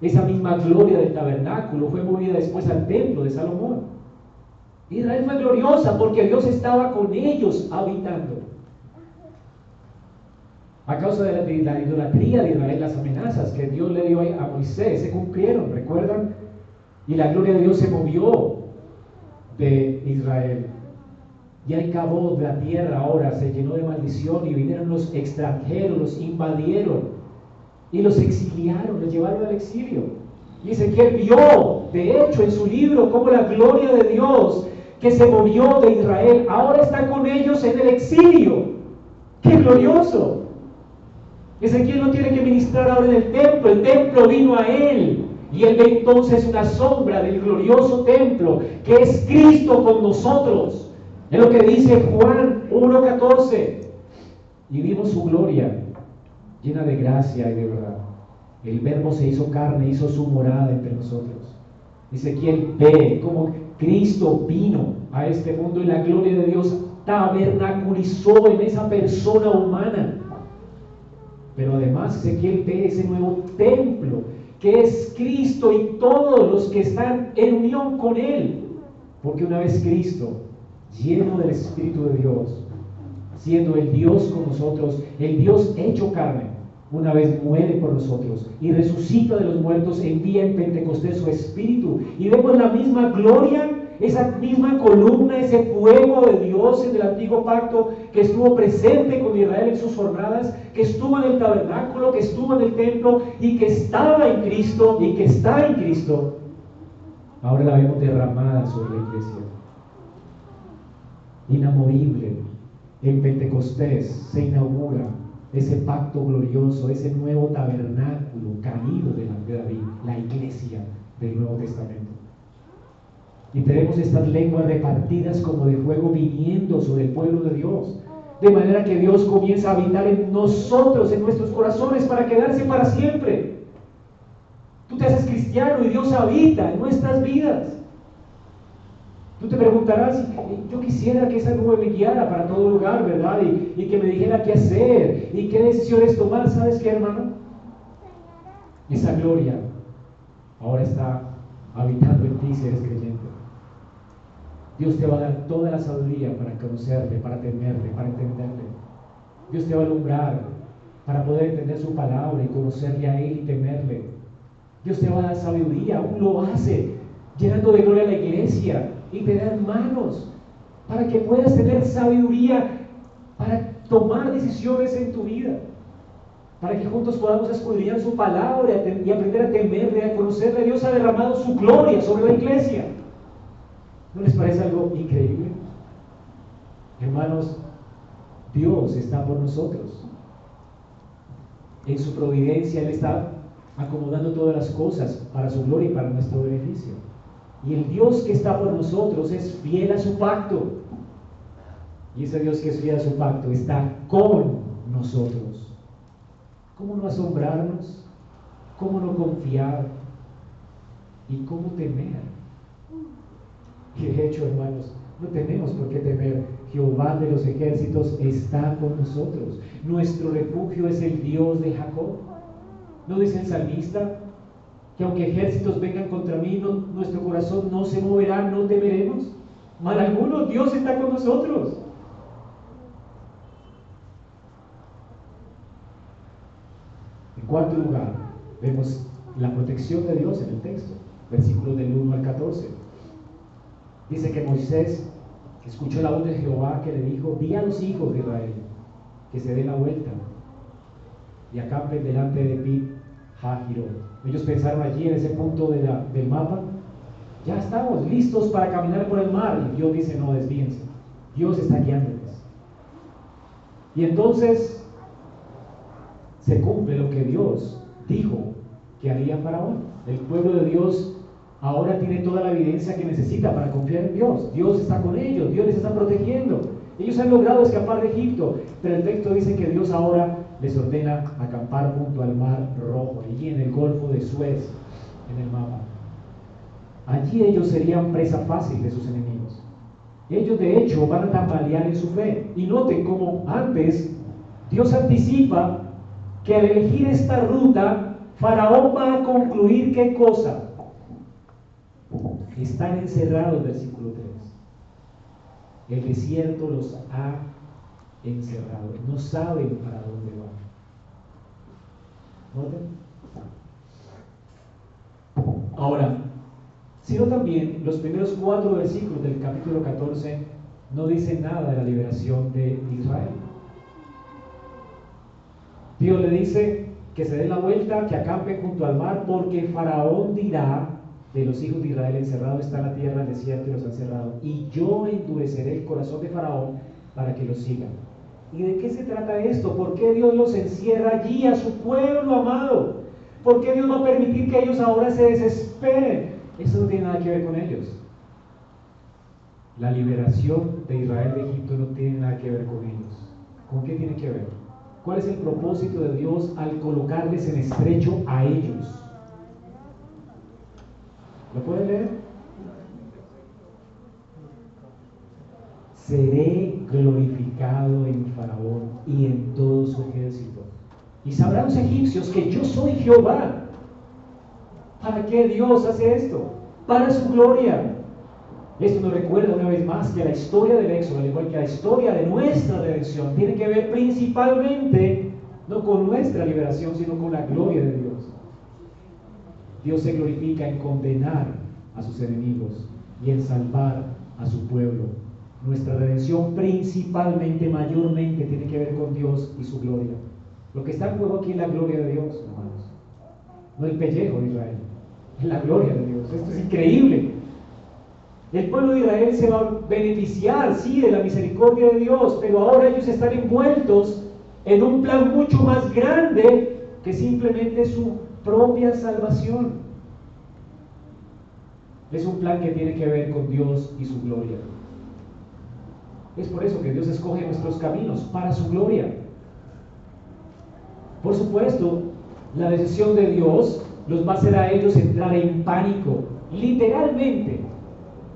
Esa misma gloria del tabernáculo fue movida después al templo de Salomón. Israel fue gloriosa porque Dios estaba con ellos habitando. A causa de la, idolatría de Israel, las amenazas que Dios le dio a Moisés se cumplieron, ¿recuerdan? Y la gloria de Dios se movió de Israel. Y el cabo la tierra ahora se llenó de maldición y vinieron los extranjeros, los invadieron y los exiliaron, los llevaron al exilio. Y Ezequiel vio, de hecho, en su libro, cómo la gloria de Dios que se movió de Israel ahora está con ellos en el exilio. ¡Qué glorioso! Ezequiel no tiene que ministrar ahora en el templo, el templo vino a él. Y él ve entonces una sombra del glorioso templo que es Cristo con nosotros. Es lo que dice Juan 1.14. Y vimos su gloria llena de gracia y de verdad. El verbo se hizo carne, hizo su morada entre nosotros. Dice Ezequiel ve cómo Cristo vino a este mundo y la gloria de Dios tabernaculizó en esa persona humana. Pero además Ezequiel ve ese nuevo templo que es Cristo y todos los que están en unión con Él. Porque una vez Cristo, lleno del Espíritu de Dios, siendo el Dios con nosotros, el Dios hecho carne, una vez muere por nosotros y resucita de los muertos, envía en Pentecostés su Espíritu y vemos la misma gloria esa misma columna, ese fuego de Dios en el antiguo pacto que estuvo presente con Israel en sus jornadas, que estuvo en el tabernáculo, que estuvo en el templo y que estaba en Cristo y que está en Cristo, ahora la vemos derramada sobre la iglesia. Inamovible, en Pentecostés se inaugura ese pacto glorioso, ese nuevo tabernáculo caído delante de David, la iglesia del Nuevo Testamento. Y tenemos estas lenguas repartidas como de fuego viniendo sobre el pueblo de Dios. De manera que Dios comienza a habitar en nosotros, en nuestros corazones, para quedarse para siempre. Tú te haces cristiano y Dios habita en nuestras vidas. Tú te preguntarás, yo quisiera que esa nube me guiara para todo lugar, ¿verdad? Y, que me dijera qué hacer y qué decisiones tomar. ¿Sabes qué, hermano? Esa gloria ahora está habitando en ti si eres creyente. Dios te va a dar toda la sabiduría para conocerle, para temerle, para entenderle. Dios te va a alumbrar para poder entender su palabra y conocerle a Él y temerle. Dios te va a dar sabiduría, aún lo hace, llenando de gloria a la iglesia y te da manos para que puedas tener sabiduría para tomar decisiones en tu vida. Para que juntos podamos escudriñar su palabra y aprender a temerle, a conocerle. Dios ha derramado su gloria sobre la iglesia. ¿No les parece algo increíble? Hermanos, Dios está por nosotros. En su providencia Él está acomodando todas las cosas para su gloria y para nuestro beneficio. Y el Dios que está por nosotros es fiel a su pacto. Y ese Dios que es fiel a su pacto está con nosotros. ¿Cómo no asombrarnos? ¿Cómo no confiar? ¿Y cómo temer? Y de hecho, hermanos, no tenemos por qué temer. Jehová de los ejércitos está con nosotros. Nuestro refugio es el Dios de Jacob. ¿No dice el salmista que aunque ejércitos vengan contra mí, nuestro corazón no se moverá, no temeremos? Mal alguno, Dios está con nosotros. En cuarto lugar, vemos la protección de Dios en el texto, versículos del 1 al 14. Dice que Moisés escuchó la voz de Jehová que le dijo, di a los hijos de Israel que se den la vuelta y acampen delante de Pit Hajiro. Ellos pensaron allí en ese punto del mapa, ya estamos listos para caminar por el mar. Y Dios dice, no, desvíense. Dios está guiándoles. Y entonces se cumple lo que Dios dijo que haría Faraón. El pueblo de Dios ahora tiene toda la evidencia que necesita para confiar en Dios. Dios está con ellos, Dios les está protegiendo. Ellos han logrado escapar de Egipto, pero el texto dice que Dios ahora les ordena acampar junto al mar rojo, allí en el Golfo de Suez, en el mapa. Allí ellos serían presa fácil de sus enemigos. Ellos de hecho van a tambalear en su fe. Y noten cómo antes Dios anticipa que al elegir esta ruta, Faraón va a concluir qué cosa? Están encerrados, versículo 3. El desierto los ha encerrado. No saben para dónde van. Ahora, sino también los primeros cuatro versículos del capítulo 14 no dicen nada de la liberación de Israel. Dios le dice que se dé la vuelta, que acampe junto al mar, porque Faraón dirá de los hijos de Israel encerrado está la tierra, el desierto y los han cerrado. Y yo endureceré el corazón de Faraón para que los sigan. ¿Y de qué se trata esto? ¿Por qué Dios los encierra allí a su pueblo amado? ¿Por qué Dios va a permitir que ellos ahora se desesperen? Eso no tiene nada que ver con ellos. La liberación de Israel de Egipto no tiene nada que ver con ellos. ¿Con qué tiene que ver? ¿Cuál es el propósito de Dios al colocarles en estrecho a ellos? ¿Lo pueden leer? Seré glorificado en Faraón y en todo su ejército. Y sabrán los egipcios que yo soy Jehová. ¿Para qué Dios hace esto? Para su gloria. Esto nos recuerda una vez más que la historia del Éxodo, al igual que la historia de nuestra redención, tiene que ver principalmente no con nuestra liberación, sino con la gloria de Dios. Dios se glorifica en condenar a sus enemigos y en salvar a su pueblo. Nuestra redención principalmente, mayormente, tiene que ver con Dios y su gloria. Lo que está en juego aquí es la gloria de Dios, hermanos. No el pellejo de Israel, es la gloria de Dios. Esto es increíble. El pueblo de Israel se va a beneficiar, sí, de la misericordia de Dios, pero ahora ellos están envueltos en un plan mucho más grande que simplemente su propia salvación. Es un plan que tiene que ver con Dios y su gloria. Es por eso que Dios escoge nuestros caminos para su gloria. Por supuesto, la decisión de Dios los va a hacer a ellos entrar en pánico, literalmente.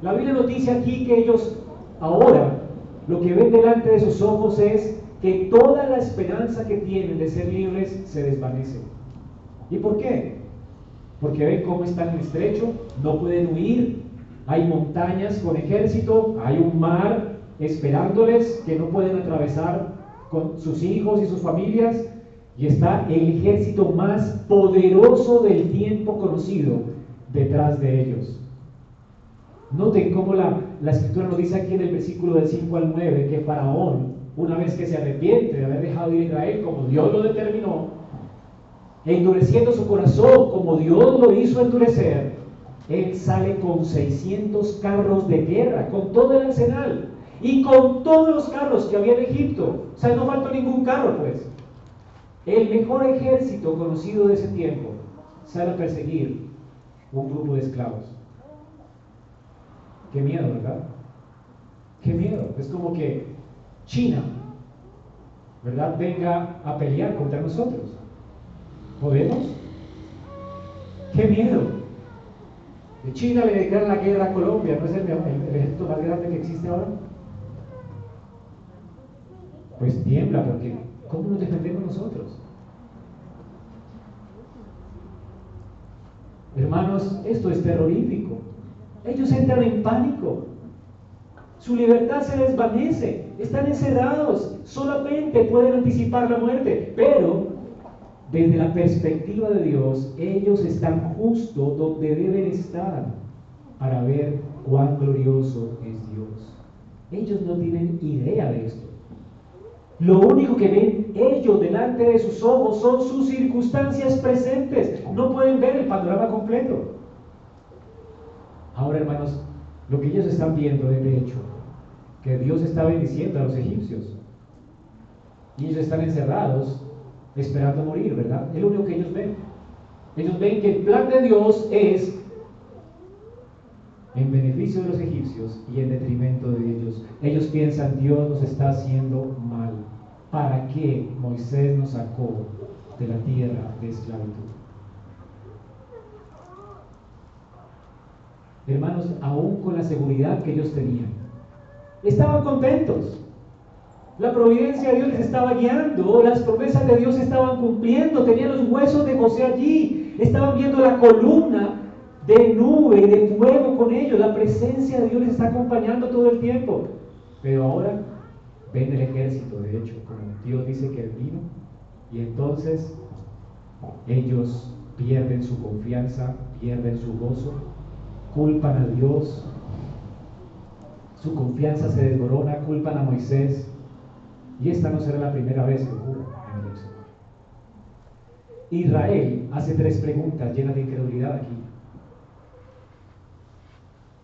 La Biblia nos dice aquí que ellos ahora lo que ven delante de sus ojos es que toda la esperanza que tienen de ser libres se desvanece. ¿Y por qué? Porque ven cómo están en estrecho, no pueden huir, hay montañas con ejército, hay un mar esperándoles que no pueden atravesar con sus hijos y sus familias, y está el ejército más poderoso del tiempo conocido detrás de ellos. Noten cómo la, la escritura nos dice aquí en el versículo del 5 al 9 que Faraón, una vez que se arrepiente de haber dejado ir a Israel como Dios lo determinó, endureciendo su corazón como Dios lo hizo endurecer, él sale con 600 carros de guerra, con todo el arsenal y con todos los carros que había en Egipto. O sea, no faltó ningún carro, pues. El mejor ejército conocido de ese tiempo sale a perseguir un grupo de esclavos. Qué miedo, ¿verdad? Qué miedo. Es como que China, ¿verdad? Venga a pelear contra nosotros. ¿Podemos? ¡Qué miedo! De China le declaran la guerra a Colombia, ¿no es el, el ejército más grande que existe ahora? Pues tiembla porque ¿cómo nos defendemos nosotros? Hermanos, esto es terrorífico. Ellos entran en pánico. Su libertad se desvanece. Están encerrados. Solamente pueden anticipar la muerte. Pero desde la perspectiva de Dios, ellos están justo donde deben estar para ver cuán glorioso es Dios. Ellos no tienen idea de esto. Lo único que ven ellos delante de sus ojos son sus circunstancias presentes. No pueden ver el panorama completo. Ahora, hermanos, lo que ellos están viendo es de hecho que Dios está bendiciendo a los egipcios. Y ellos están encerrados esperando morir, ¿verdad? Es lo único que ellos ven. Ellos ven que el plan de Dios es en beneficio de los egipcios y en detrimento de ellos. Ellos piensan, Dios nos está haciendo mal. ¿Para qué Moisés nos sacó de la tierra de esclavitud? Hermanos, aún con la seguridad que ellos tenían, estaban contentos. La providencia de Dios les estaba guiando, las promesas de Dios estaban cumpliendo, tenían los huesos de José allí, estaban viendo la columna de nube, de fuego con ellos, la presencia de Dios les está acompañando todo el tiempo. Pero ahora ven el ejército, de hecho, como Dios dice que vino, y entonces ellos pierden su confianza, pierden su gozo, culpan a Dios, su confianza se desmorona, culpan a Moisés, y esta no será la primera vez que ocurre en el Éxodo. Israel hace tres preguntas llenas de incredulidad aquí.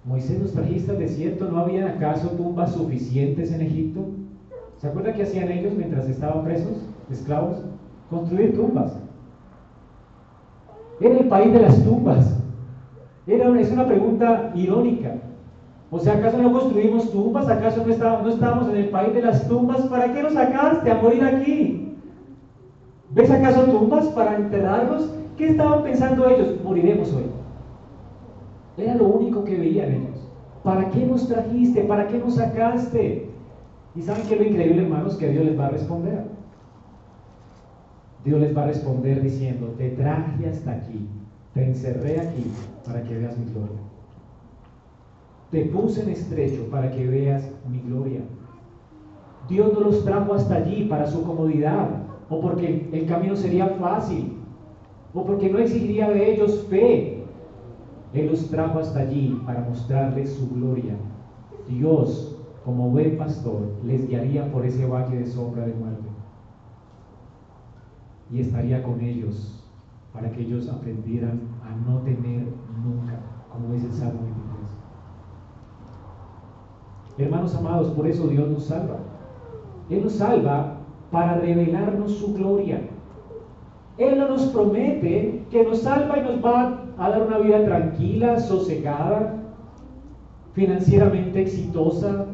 Moisés nos trajiste al desierto, ¿no había acaso tumbas suficientes en Egipto? ¿Se acuerda qué hacían ellos mientras estaban presos, esclavos? Construir tumbas. Era el país de las tumbas. Era, es una pregunta irónica. O sea, ¿acaso no construimos tumbas? ¿Acaso no estábamos, no estábamos en el país de las tumbas? ¿Para qué nos sacaste a morir aquí? ¿Ves acaso tumbas para enterrarlos? ¿Qué estaban pensando ellos? Moriremos hoy. Era lo único que veían ellos. ¿Para qué nos trajiste? ¿Para qué nos sacaste? ¿Y saben qué es lo increíble, hermanos? Que Dios les va a responder. Dios les va a responder diciendo, te traje hasta aquí, te encerré aquí para que veas mi gloria. Te puse en estrecho para que veas mi gloria. Dios no los trajo hasta allí para su comodidad, o porque el camino sería fácil, o porque no exigiría de ellos fe. Él los trajo hasta allí para mostrarles su gloria. Dios como buen pastor, les guiaría por ese valle de sombra de muerte. Y estaría con ellos para que ellos aprendieran a no temer nunca, como dice el Salmo 23. Hermanos amados, por eso Dios nos salva. Él nos salva para revelarnos su gloria. Él no nos promete que nos salva y nos va a dar una vida tranquila, sosegada, financieramente exitosa,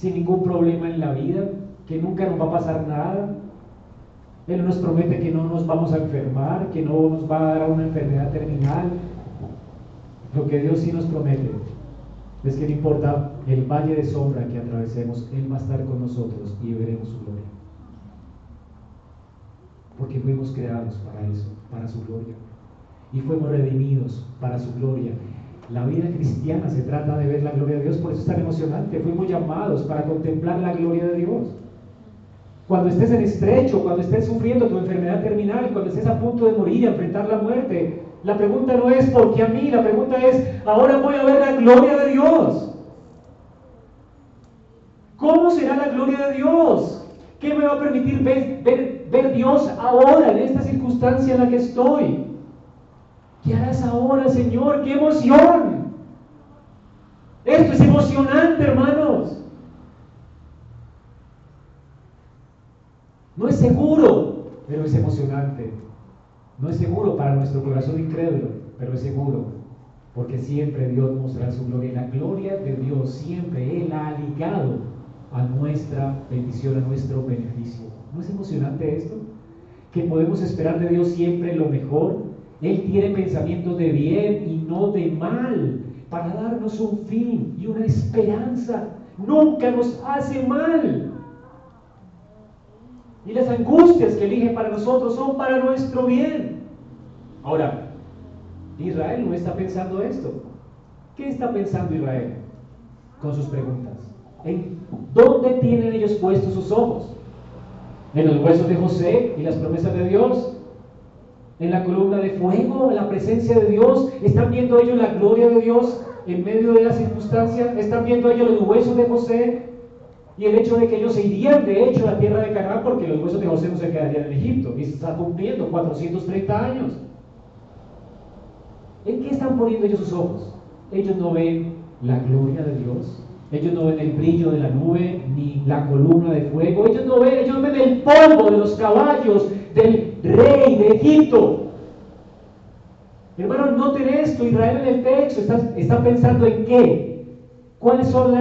sin ningún problema en la vida, que nunca nos va a pasar nada. Él nos promete que no nos vamos a enfermar, que no nos va a dar una enfermedad terminal. Lo que Dios sí nos promete es que no importa el valle de sombra que atravesemos, Él va a estar con nosotros y veremos su gloria. Porque fuimos creados para eso, para su gloria. Y fuimos redimidos para su gloria. La vida cristiana se trata de ver la gloria de Dios, por eso es tan emocionante. Fuimos llamados para contemplar la gloria de Dios. Cuando estés en estrecho, cuando estés sufriendo tu enfermedad terminal, cuando estés a punto de morir y enfrentar la muerte, la pregunta no es por qué a mí, la pregunta es, ahora voy a ver la gloria de Dios. ¿Cómo será la gloria de Dios? ¿Qué me va a permitir ver, ver, ver Dios ahora, en esta circunstancia en la que estoy? ¿Qué harás ahora, Señor? ¡Qué emoción! Esto es emocionante, hermanos. No es seguro, pero es emocionante. No es seguro para nuestro corazón incrédulo, pero es seguro, porque siempre Dios mostrará su gloria. Y la gloria de Dios siempre Él ha ligado a nuestra bendición, a nuestro beneficio. ¿No es emocionante esto? Que podemos esperar de Dios siempre lo mejor, él tiene pensamientos de bien y no de mal, para darnos un fin y una esperanza. Nunca nos hace mal. Y las angustias que elige para nosotros son para nuestro bien. Ahora, Israel no está pensando esto. ¿Qué está pensando Israel con sus preguntas? ¿En dónde tienen ellos puestos sus ojos? ¿En los huesos de José y las promesas de Dios? En la columna de fuego, en la presencia de Dios. Están viendo ellos la gloria de Dios en medio de la circunstancia. Están viendo ellos los huesos de José y el hecho de que ellos se irían de hecho a la tierra de Canaán porque los huesos de José no se quedarían en Egipto. Y se está cumpliendo 430 años. ¿En qué están poniendo ellos sus ojos? Ellos no ven la gloria de Dios. Ellos no ven el brillo de la nube ni la columna de fuego. Ellos no ven, ellos ven el polvo de los caballos del rey de Egipto. Hermano, noten esto, Israel en el texto está, pensando en qué. ¿Cuáles son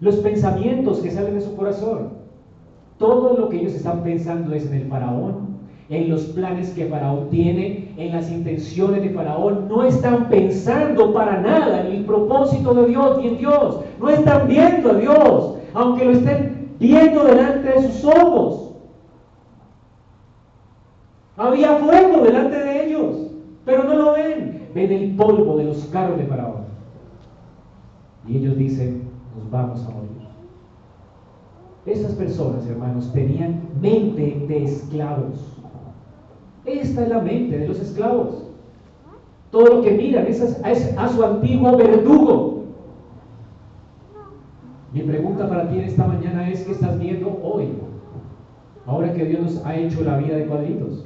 los pensamientos que salen de su corazón? Todo lo que ellos están pensando es en el faraón, en los planes que Faraón tiene, en las intenciones de Faraón. No están pensando para nada en el propósito de Dios ni en Dios. No están viendo a Dios, aunque lo estén viendo delante de sus ojos. Había fuego delante de ellos, pero no lo ven. Ven el polvo de los carros de Faraón. Y ellos dicen, nos vamos a morir. Esas personas, hermanos, tenían mente de esclavos. Esta es la mente de los esclavos. Todo lo que miran es a, su antiguo verdugo. Mi pregunta para ti en esta mañana es, ¿qué estás viendo hoy? Ahora que Dios nos ha hecho la vida de cuadritos.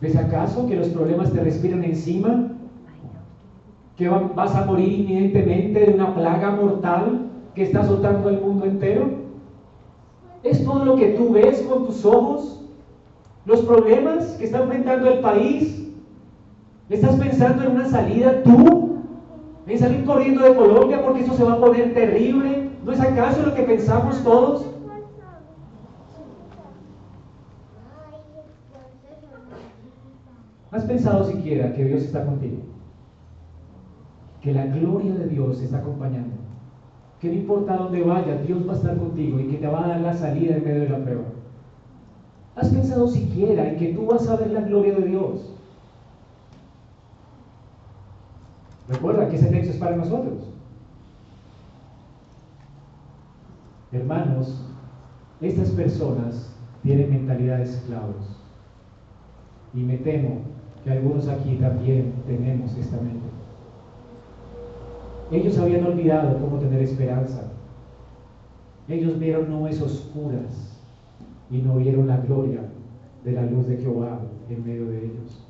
¿Ves acaso que los problemas te respiran encima? ¿Que vas a morir inminentemente de una plaga mortal que está azotando el mundo entero? ¿Es todo lo que tú ves con tus ojos? ¿Los problemas que está enfrentando el país? ¿Estás pensando en una salida tú? ¿En salir corriendo de Colombia porque eso se va a poner terrible? ¿No es acaso lo que pensamos todos? ¿Has pensado siquiera que Dios está contigo? Que la gloria de Dios está acompañando. Que no importa dónde vayas, Dios va a estar contigo y que te va a dar la salida en medio de la prueba. ¿Has pensado siquiera en que tú vas a ver la gloria de Dios? Recuerda que ese texto es para nosotros. Hermanos, estas personas tienen mentalidad de. Y me temo que algunos aquí también tenemos esta mente. Ellos habían olvidado cómo tener esperanza. Ellos vieron nubes oscuras y no vieron la gloria de la luz de Jehová en medio de ellos.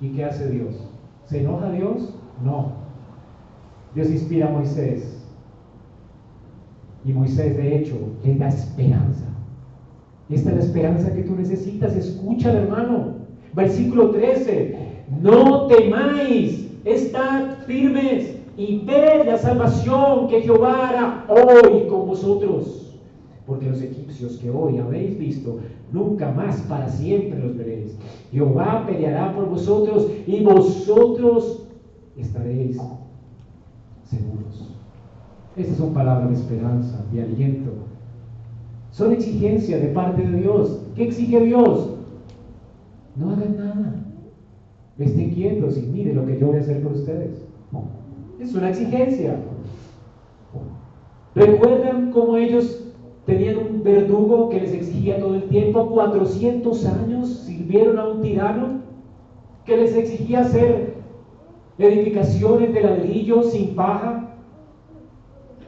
¿Y qué hace Dios? ¿Se enoja Dios? No. Dios inspira a Moisés Y Moisés, de hecho, le da esperanza. Esta es la esperanza que tú necesitas. Escucha, hermano. Versículo 13. No temáis, estad firmes y ved la salvación que Jehová hará hoy con vosotros. Porque los egipcios que hoy habéis visto, nunca más para siempre los veréis. Jehová peleará por vosotros y vosotros estaréis seguros. Estas son palabras de esperanza, de aliento. Son exigencias de parte de Dios. ¿Qué exige Dios? No hagan nada. Estén quietos y miren lo que yo voy a hacer por ustedes. Es una exigencia. ¿Recuerdan cómo ellos tenían un verdugo que les exigía todo el tiempo? 400 años sirvieron a un tirano que les exigía hacer edificaciones de ladrillo sin paja,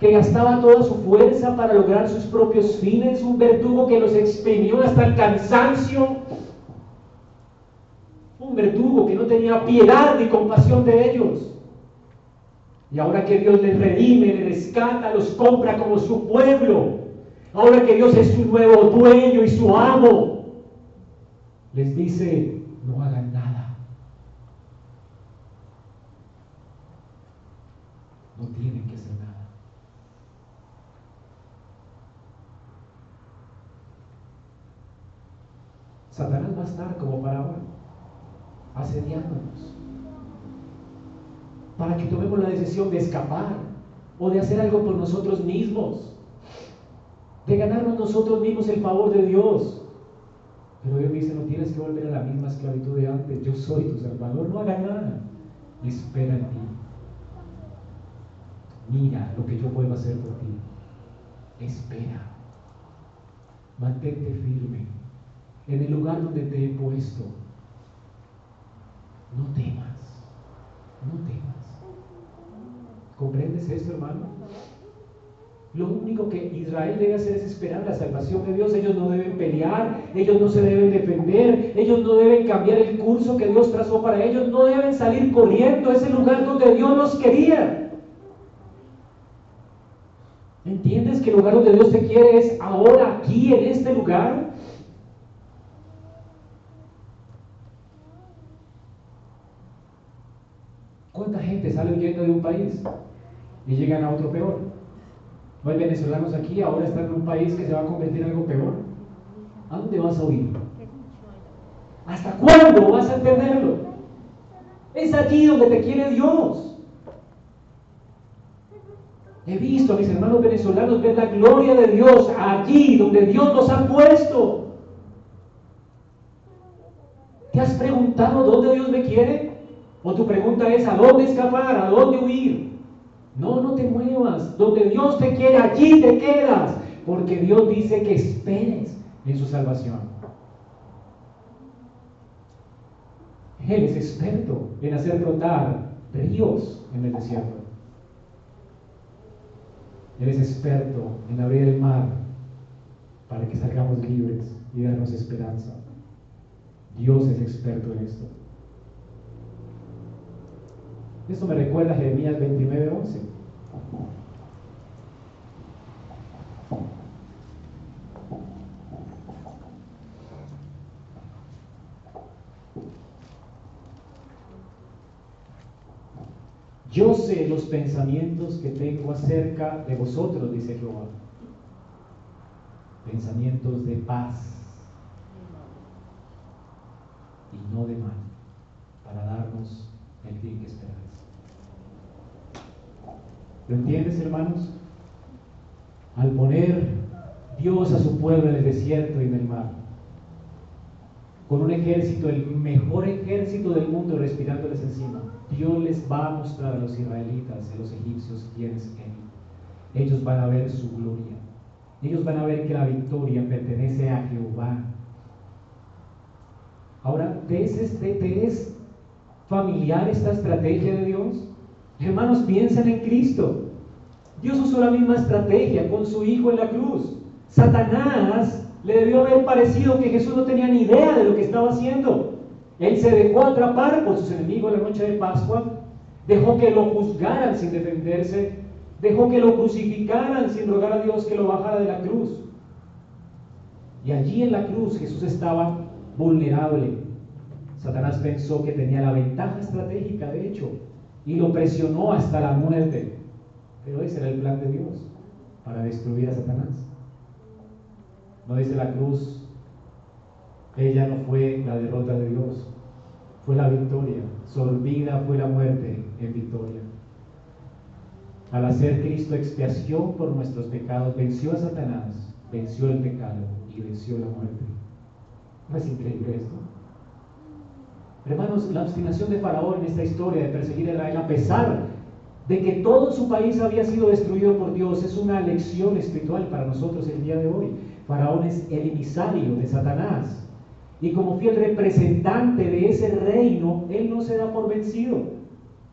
que gastaba toda su fuerza para lograr sus propios fines, un verdugo que los exprimió hasta el cansancio, que no tenía piedad ni compasión de ellos. Y ahora que Dios les redime, les rescata, los compra como su pueblo, ahora que Dios es su nuevo dueño y su amo, les dice, no hagan nada. No tienen que hacer nada. Satanás va a estar como para ahora, asediándonos para que tomemos la decisión de escapar o de hacer algo por nosotros mismos, de ganarnos nosotros mismos el favor de Dios. Pero Dios dice, no tienes que volver a la misma esclavitud de antes, yo soy tu Salvador, no haga nada, espera en ti. Mira lo que yo puedo hacer por ti. Espera. Mantente firme en el lugar donde te he puesto. No temas, no temas. ¿Comprendes esto, hermano? Lo único que Israel debe hacer es esperar la salvación de Dios. Ellos no deben pelear, ellos no se deben defender, ellos no deben cambiar el curso que Dios trazó para ellos, no deben salir corriendo a ese lugar donde Dios los quería. ¿Entiendes que el lugar donde Dios te quiere es ahora, aquí, en este lugar? ¿Cuánta gente sale huyendo de un país? y llegan a otro peor. No hay venezolanos aquí, ahora están en un país que se va a convertir en algo peor. ¿A dónde vas a huir? ¿Hasta cuándo vas a entenderlo? Es allí donde te quiere Dios. He visto a mis hermanos venezolanos ver la gloria de Dios allí donde Dios nos ha puesto. ¿Te has preguntado dónde Dios me quiere? ¿O tu pregunta es a dónde escapar, a dónde huir? No, no te muevas. Donde Dios te quiere, allí te quedas. Porque Dios dice que esperes en su salvación. Él es experto en hacer brotar ríos en el desierto. Él es experto en abrir el mar para que salgamos libres y darnos esperanza. Dios es experto en esto. Esto me recuerda a Jeremías 29, 11. Yo sé los pensamientos que tengo acerca de vosotros, dice Jehová. Pensamientos de paz y no de mal, para darnos el fin que esperamos. ¿Lo entiendes, hermanos? Al poner Dios a su pueblo en el desierto y en el mar, con un ejército, el mejor ejército del mundo respirándoles encima, Dios les va a mostrar a los israelitas, a los egipcios, quiénes es Ellos van a ver su gloria. Ellos van a ver que la victoria pertenece a Jehová. Ahora, ¿te es, te es familiar esta estrategia de Dios? Hermanos, piensen en Cristo. Dios usó la misma estrategia con su Hijo en la cruz. Satanás le debió haber parecido que Jesús no tenía ni idea de lo que estaba haciendo. Él se dejó atrapar por sus enemigos la noche de Pascua, dejó que lo juzgaran sin defenderse Dejó que lo crucificaran sin rogar a Dios que lo bajara de la cruz. Y allí en la cruz Jesús estaba vulnerable. Satanás pensó que tenía la ventaja estratégica, de hecho, y lo presionó hasta la muerte. Pero ese era el plan de Dios, para destruir a Satanás. No dice la cruz, ella no fue la derrota de Dios, fue la victoria. Sorbida fue la muerte en victoria. Al hacer Cristo expiación por nuestros pecados, venció a Satanás, venció el pecado y venció la muerte. ¿No es increíble esto? Hermanos, la obstinación de Faraón en esta historia de perseguir a Israel, a pesar de que todo su país había sido destruido por Dios, es una lección espiritual para nosotros el día de hoy. Faraón es el emisario de Satanás. Y como fiel representante de ese reino, él no se da por vencido.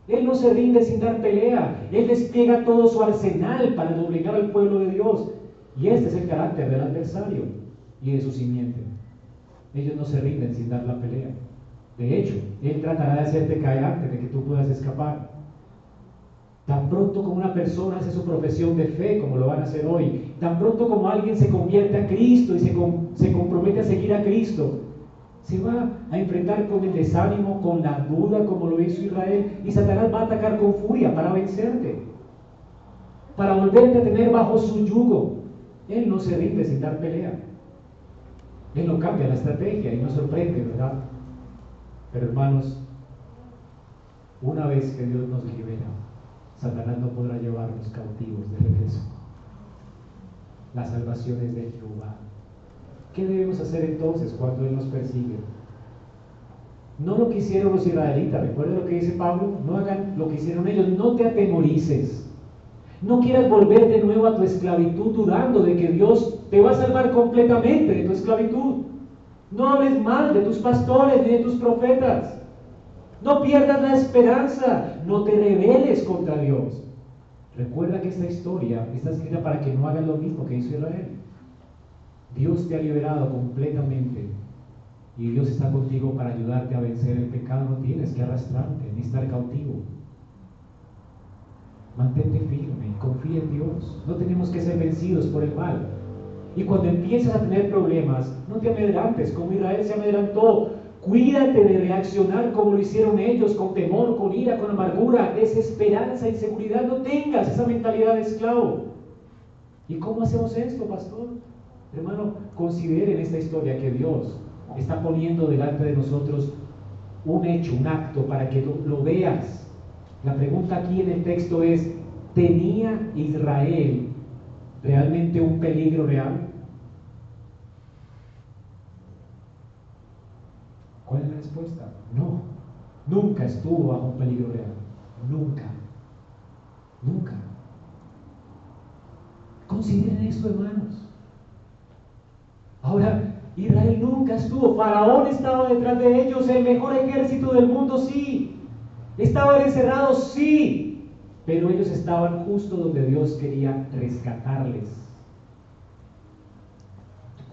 Él no se rinde sin dar pelea. Él despliega todo su arsenal para doblegar al pueblo de Dios. Y este es el carácter del adversario y de su simiente. Ellos no se rinden sin dar la pelea. De hecho, Él tratará de hacerte caer antes de que tú puedas escapar. Tan pronto como una persona hace su profesión de fe, como lo van a hacer hoy, tan pronto como alguien se convierte a Cristo y se, compromete a seguir a Cristo, se va a enfrentar con el desánimo, con la duda, como lo hizo Israel, y Satanás va a atacar con furia para vencerte, para volverte a tener bajo su yugo. Él no se rinde sin dar pelea. Él no cambia la estrategia y no sorprende, ¿verdad? Pero hermanos, una vez que Dios nos libera, Satanás no podrá llevarnos cautivos de regreso. La salvación es de Jehová. ¿Qué debemos hacer entonces cuando Él nos persigue? No lo que hicieron los israelitas, recuerda lo que dice Pablo, no hagan lo que hicieron ellos, no te atemorices. No quieras volver de nuevo a tu esclavitud dudando de que Dios te va a salvar completamente de tu esclavitud. No hables mal de tus pastores ni de tus profetas. No pierdas la esperanza, no te rebeles contra Dios. Recuerda que esta historia está escrita para que no hagas lo mismo que hizo Israel. Dios te ha liberado completamente y Dios está contigo para ayudarte a vencer el pecado. No tienes que arrastrarte ni estar cautivo. Mantente firme, confía en Dios. No tenemos que ser vencidos por el mal. Y cuando empiezas a tener problemas, no te amedrantes como Israel se amedrantó. Cuídate de reaccionar como lo hicieron ellos, con temor, con ira, con amargura, desesperanza, inseguridad. No tengas esa mentalidad de esclavo. ¿Y cómo hacemos esto, pastor? Hermano, consideren esta historia que Dios está poniendo delante de nosotros un hecho, un acto, para que lo veas. La pregunta aquí en el texto es, ¿tenía Israel realmente un peligro real? ¿Cuál es la respuesta? No, nunca estuvo bajo un peligro real. Nunca. Nunca. Consideren esto, hermanos. Ahora, Israel nunca estuvo, Faraón estaba detrás de ellos, el mejor ejército del mundo, sí. Estaban encerrados, sí. Pero ellos estaban justo donde Dios quería rescatarles.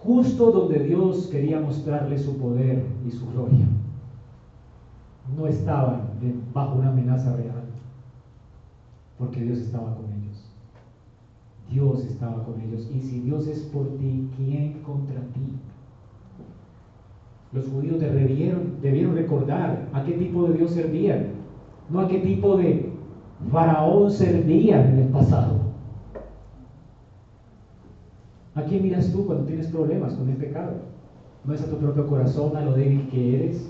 Justo donde Dios quería mostrarles su poder y su gloria. No estaban bajo una amenaza real, porque Dios estaba con ellos. Dios estaba con ellos. Y si Dios es por ti, ¿quién contra ti? Los judíos debieron, debieron recordar a qué tipo de Dios servían, no a qué tipo de faraón servían en el pasado. ¿A quién miras tú cuando tienes problemas con el pecado? ¿No es a tu propio corazón, a lo débil que eres?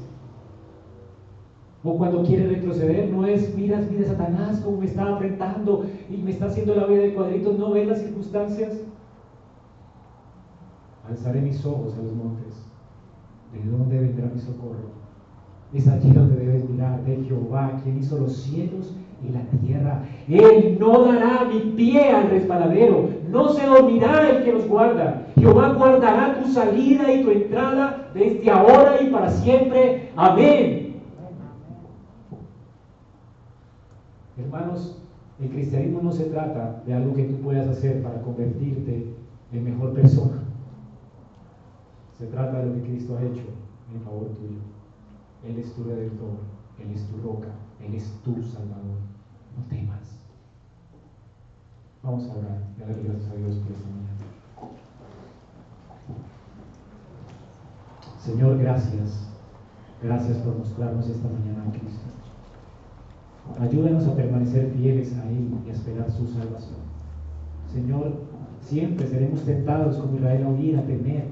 O cuando quieres retroceder, no es, miras, mira Satanás cómo me está enfrentando y me está haciendo la vida de cuadritos, no ves las circunstancias. Alzaré mis ojos a los montes. ¿De dónde vendrá mi socorro? Es allí donde debes mirar de Jehová, quien hizo los cielos y la tierra. Él no dará mi pie al resbaladero, no se dormirá el que los guarda. Jehová guardará tu salida y tu entrada desde ahora y para siempre. Amén. Hermanos, el cristianismo no se trata de algo que tú puedas hacer para convertirte en mejor persona. Se trata de lo que Cristo ha hecho en favor tuyo. Él es tu redentor, Él es tu roca, Él es tu salvador. No temas. Vamos a orar y a dar gracias a Dios por esta mañana. Señor, gracias. Gracias por mostrarnos esta mañana a Cristo. Ayúdanos a permanecer fieles a Él y a esperar su salvación. Señor, siempre seremos tentados como Israel a huir, a temer,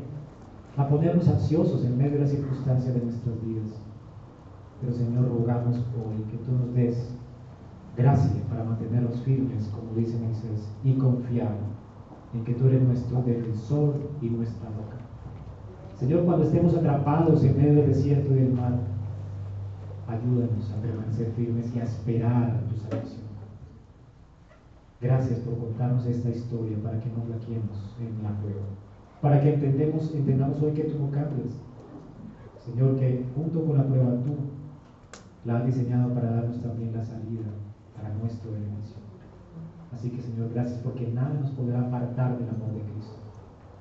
a ponernos ansiosos en medio de las circunstancias de nuestras vidas. Pero Señor, rogamos hoy que tú nos des gracia para mantenernos firmes, como dice Moisés, y confiar en que tú eres nuestro defensor y nuestra roca. Señor, cuando estemos atrapados en medio del desierto y del mar, ayúdanos a permanecer firmes y a esperar tu salvación. Gracias por contarnos esta historia para que no la quiemos en la prueba, para que entendemos, entendamos hoy que tú no cambias. Señor, que junto con la prueba tú la has diseñado para darnos también la salida para nuestro beneficio. Así que Señor, gracias porque nada nos podrá apartar del amor de Cristo.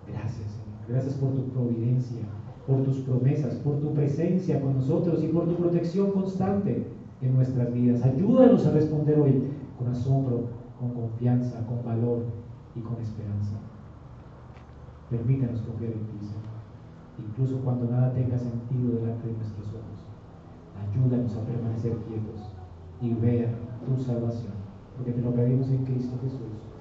Gracias Señor. Gracias por tu providencia, por tus promesas, por tu presencia con nosotros y por tu protección constante en nuestras vidas. Ayúdanos a responder hoy con asombro, con confianza, con valor y con esperanza. Permítanos confiar en ti, Señor, incluso cuando nada tenga sentido delante de nuestros ojos. Ayúdanos a permanecer quietos y ver tu salvación, porque te lo pedimos en Cristo Jesús.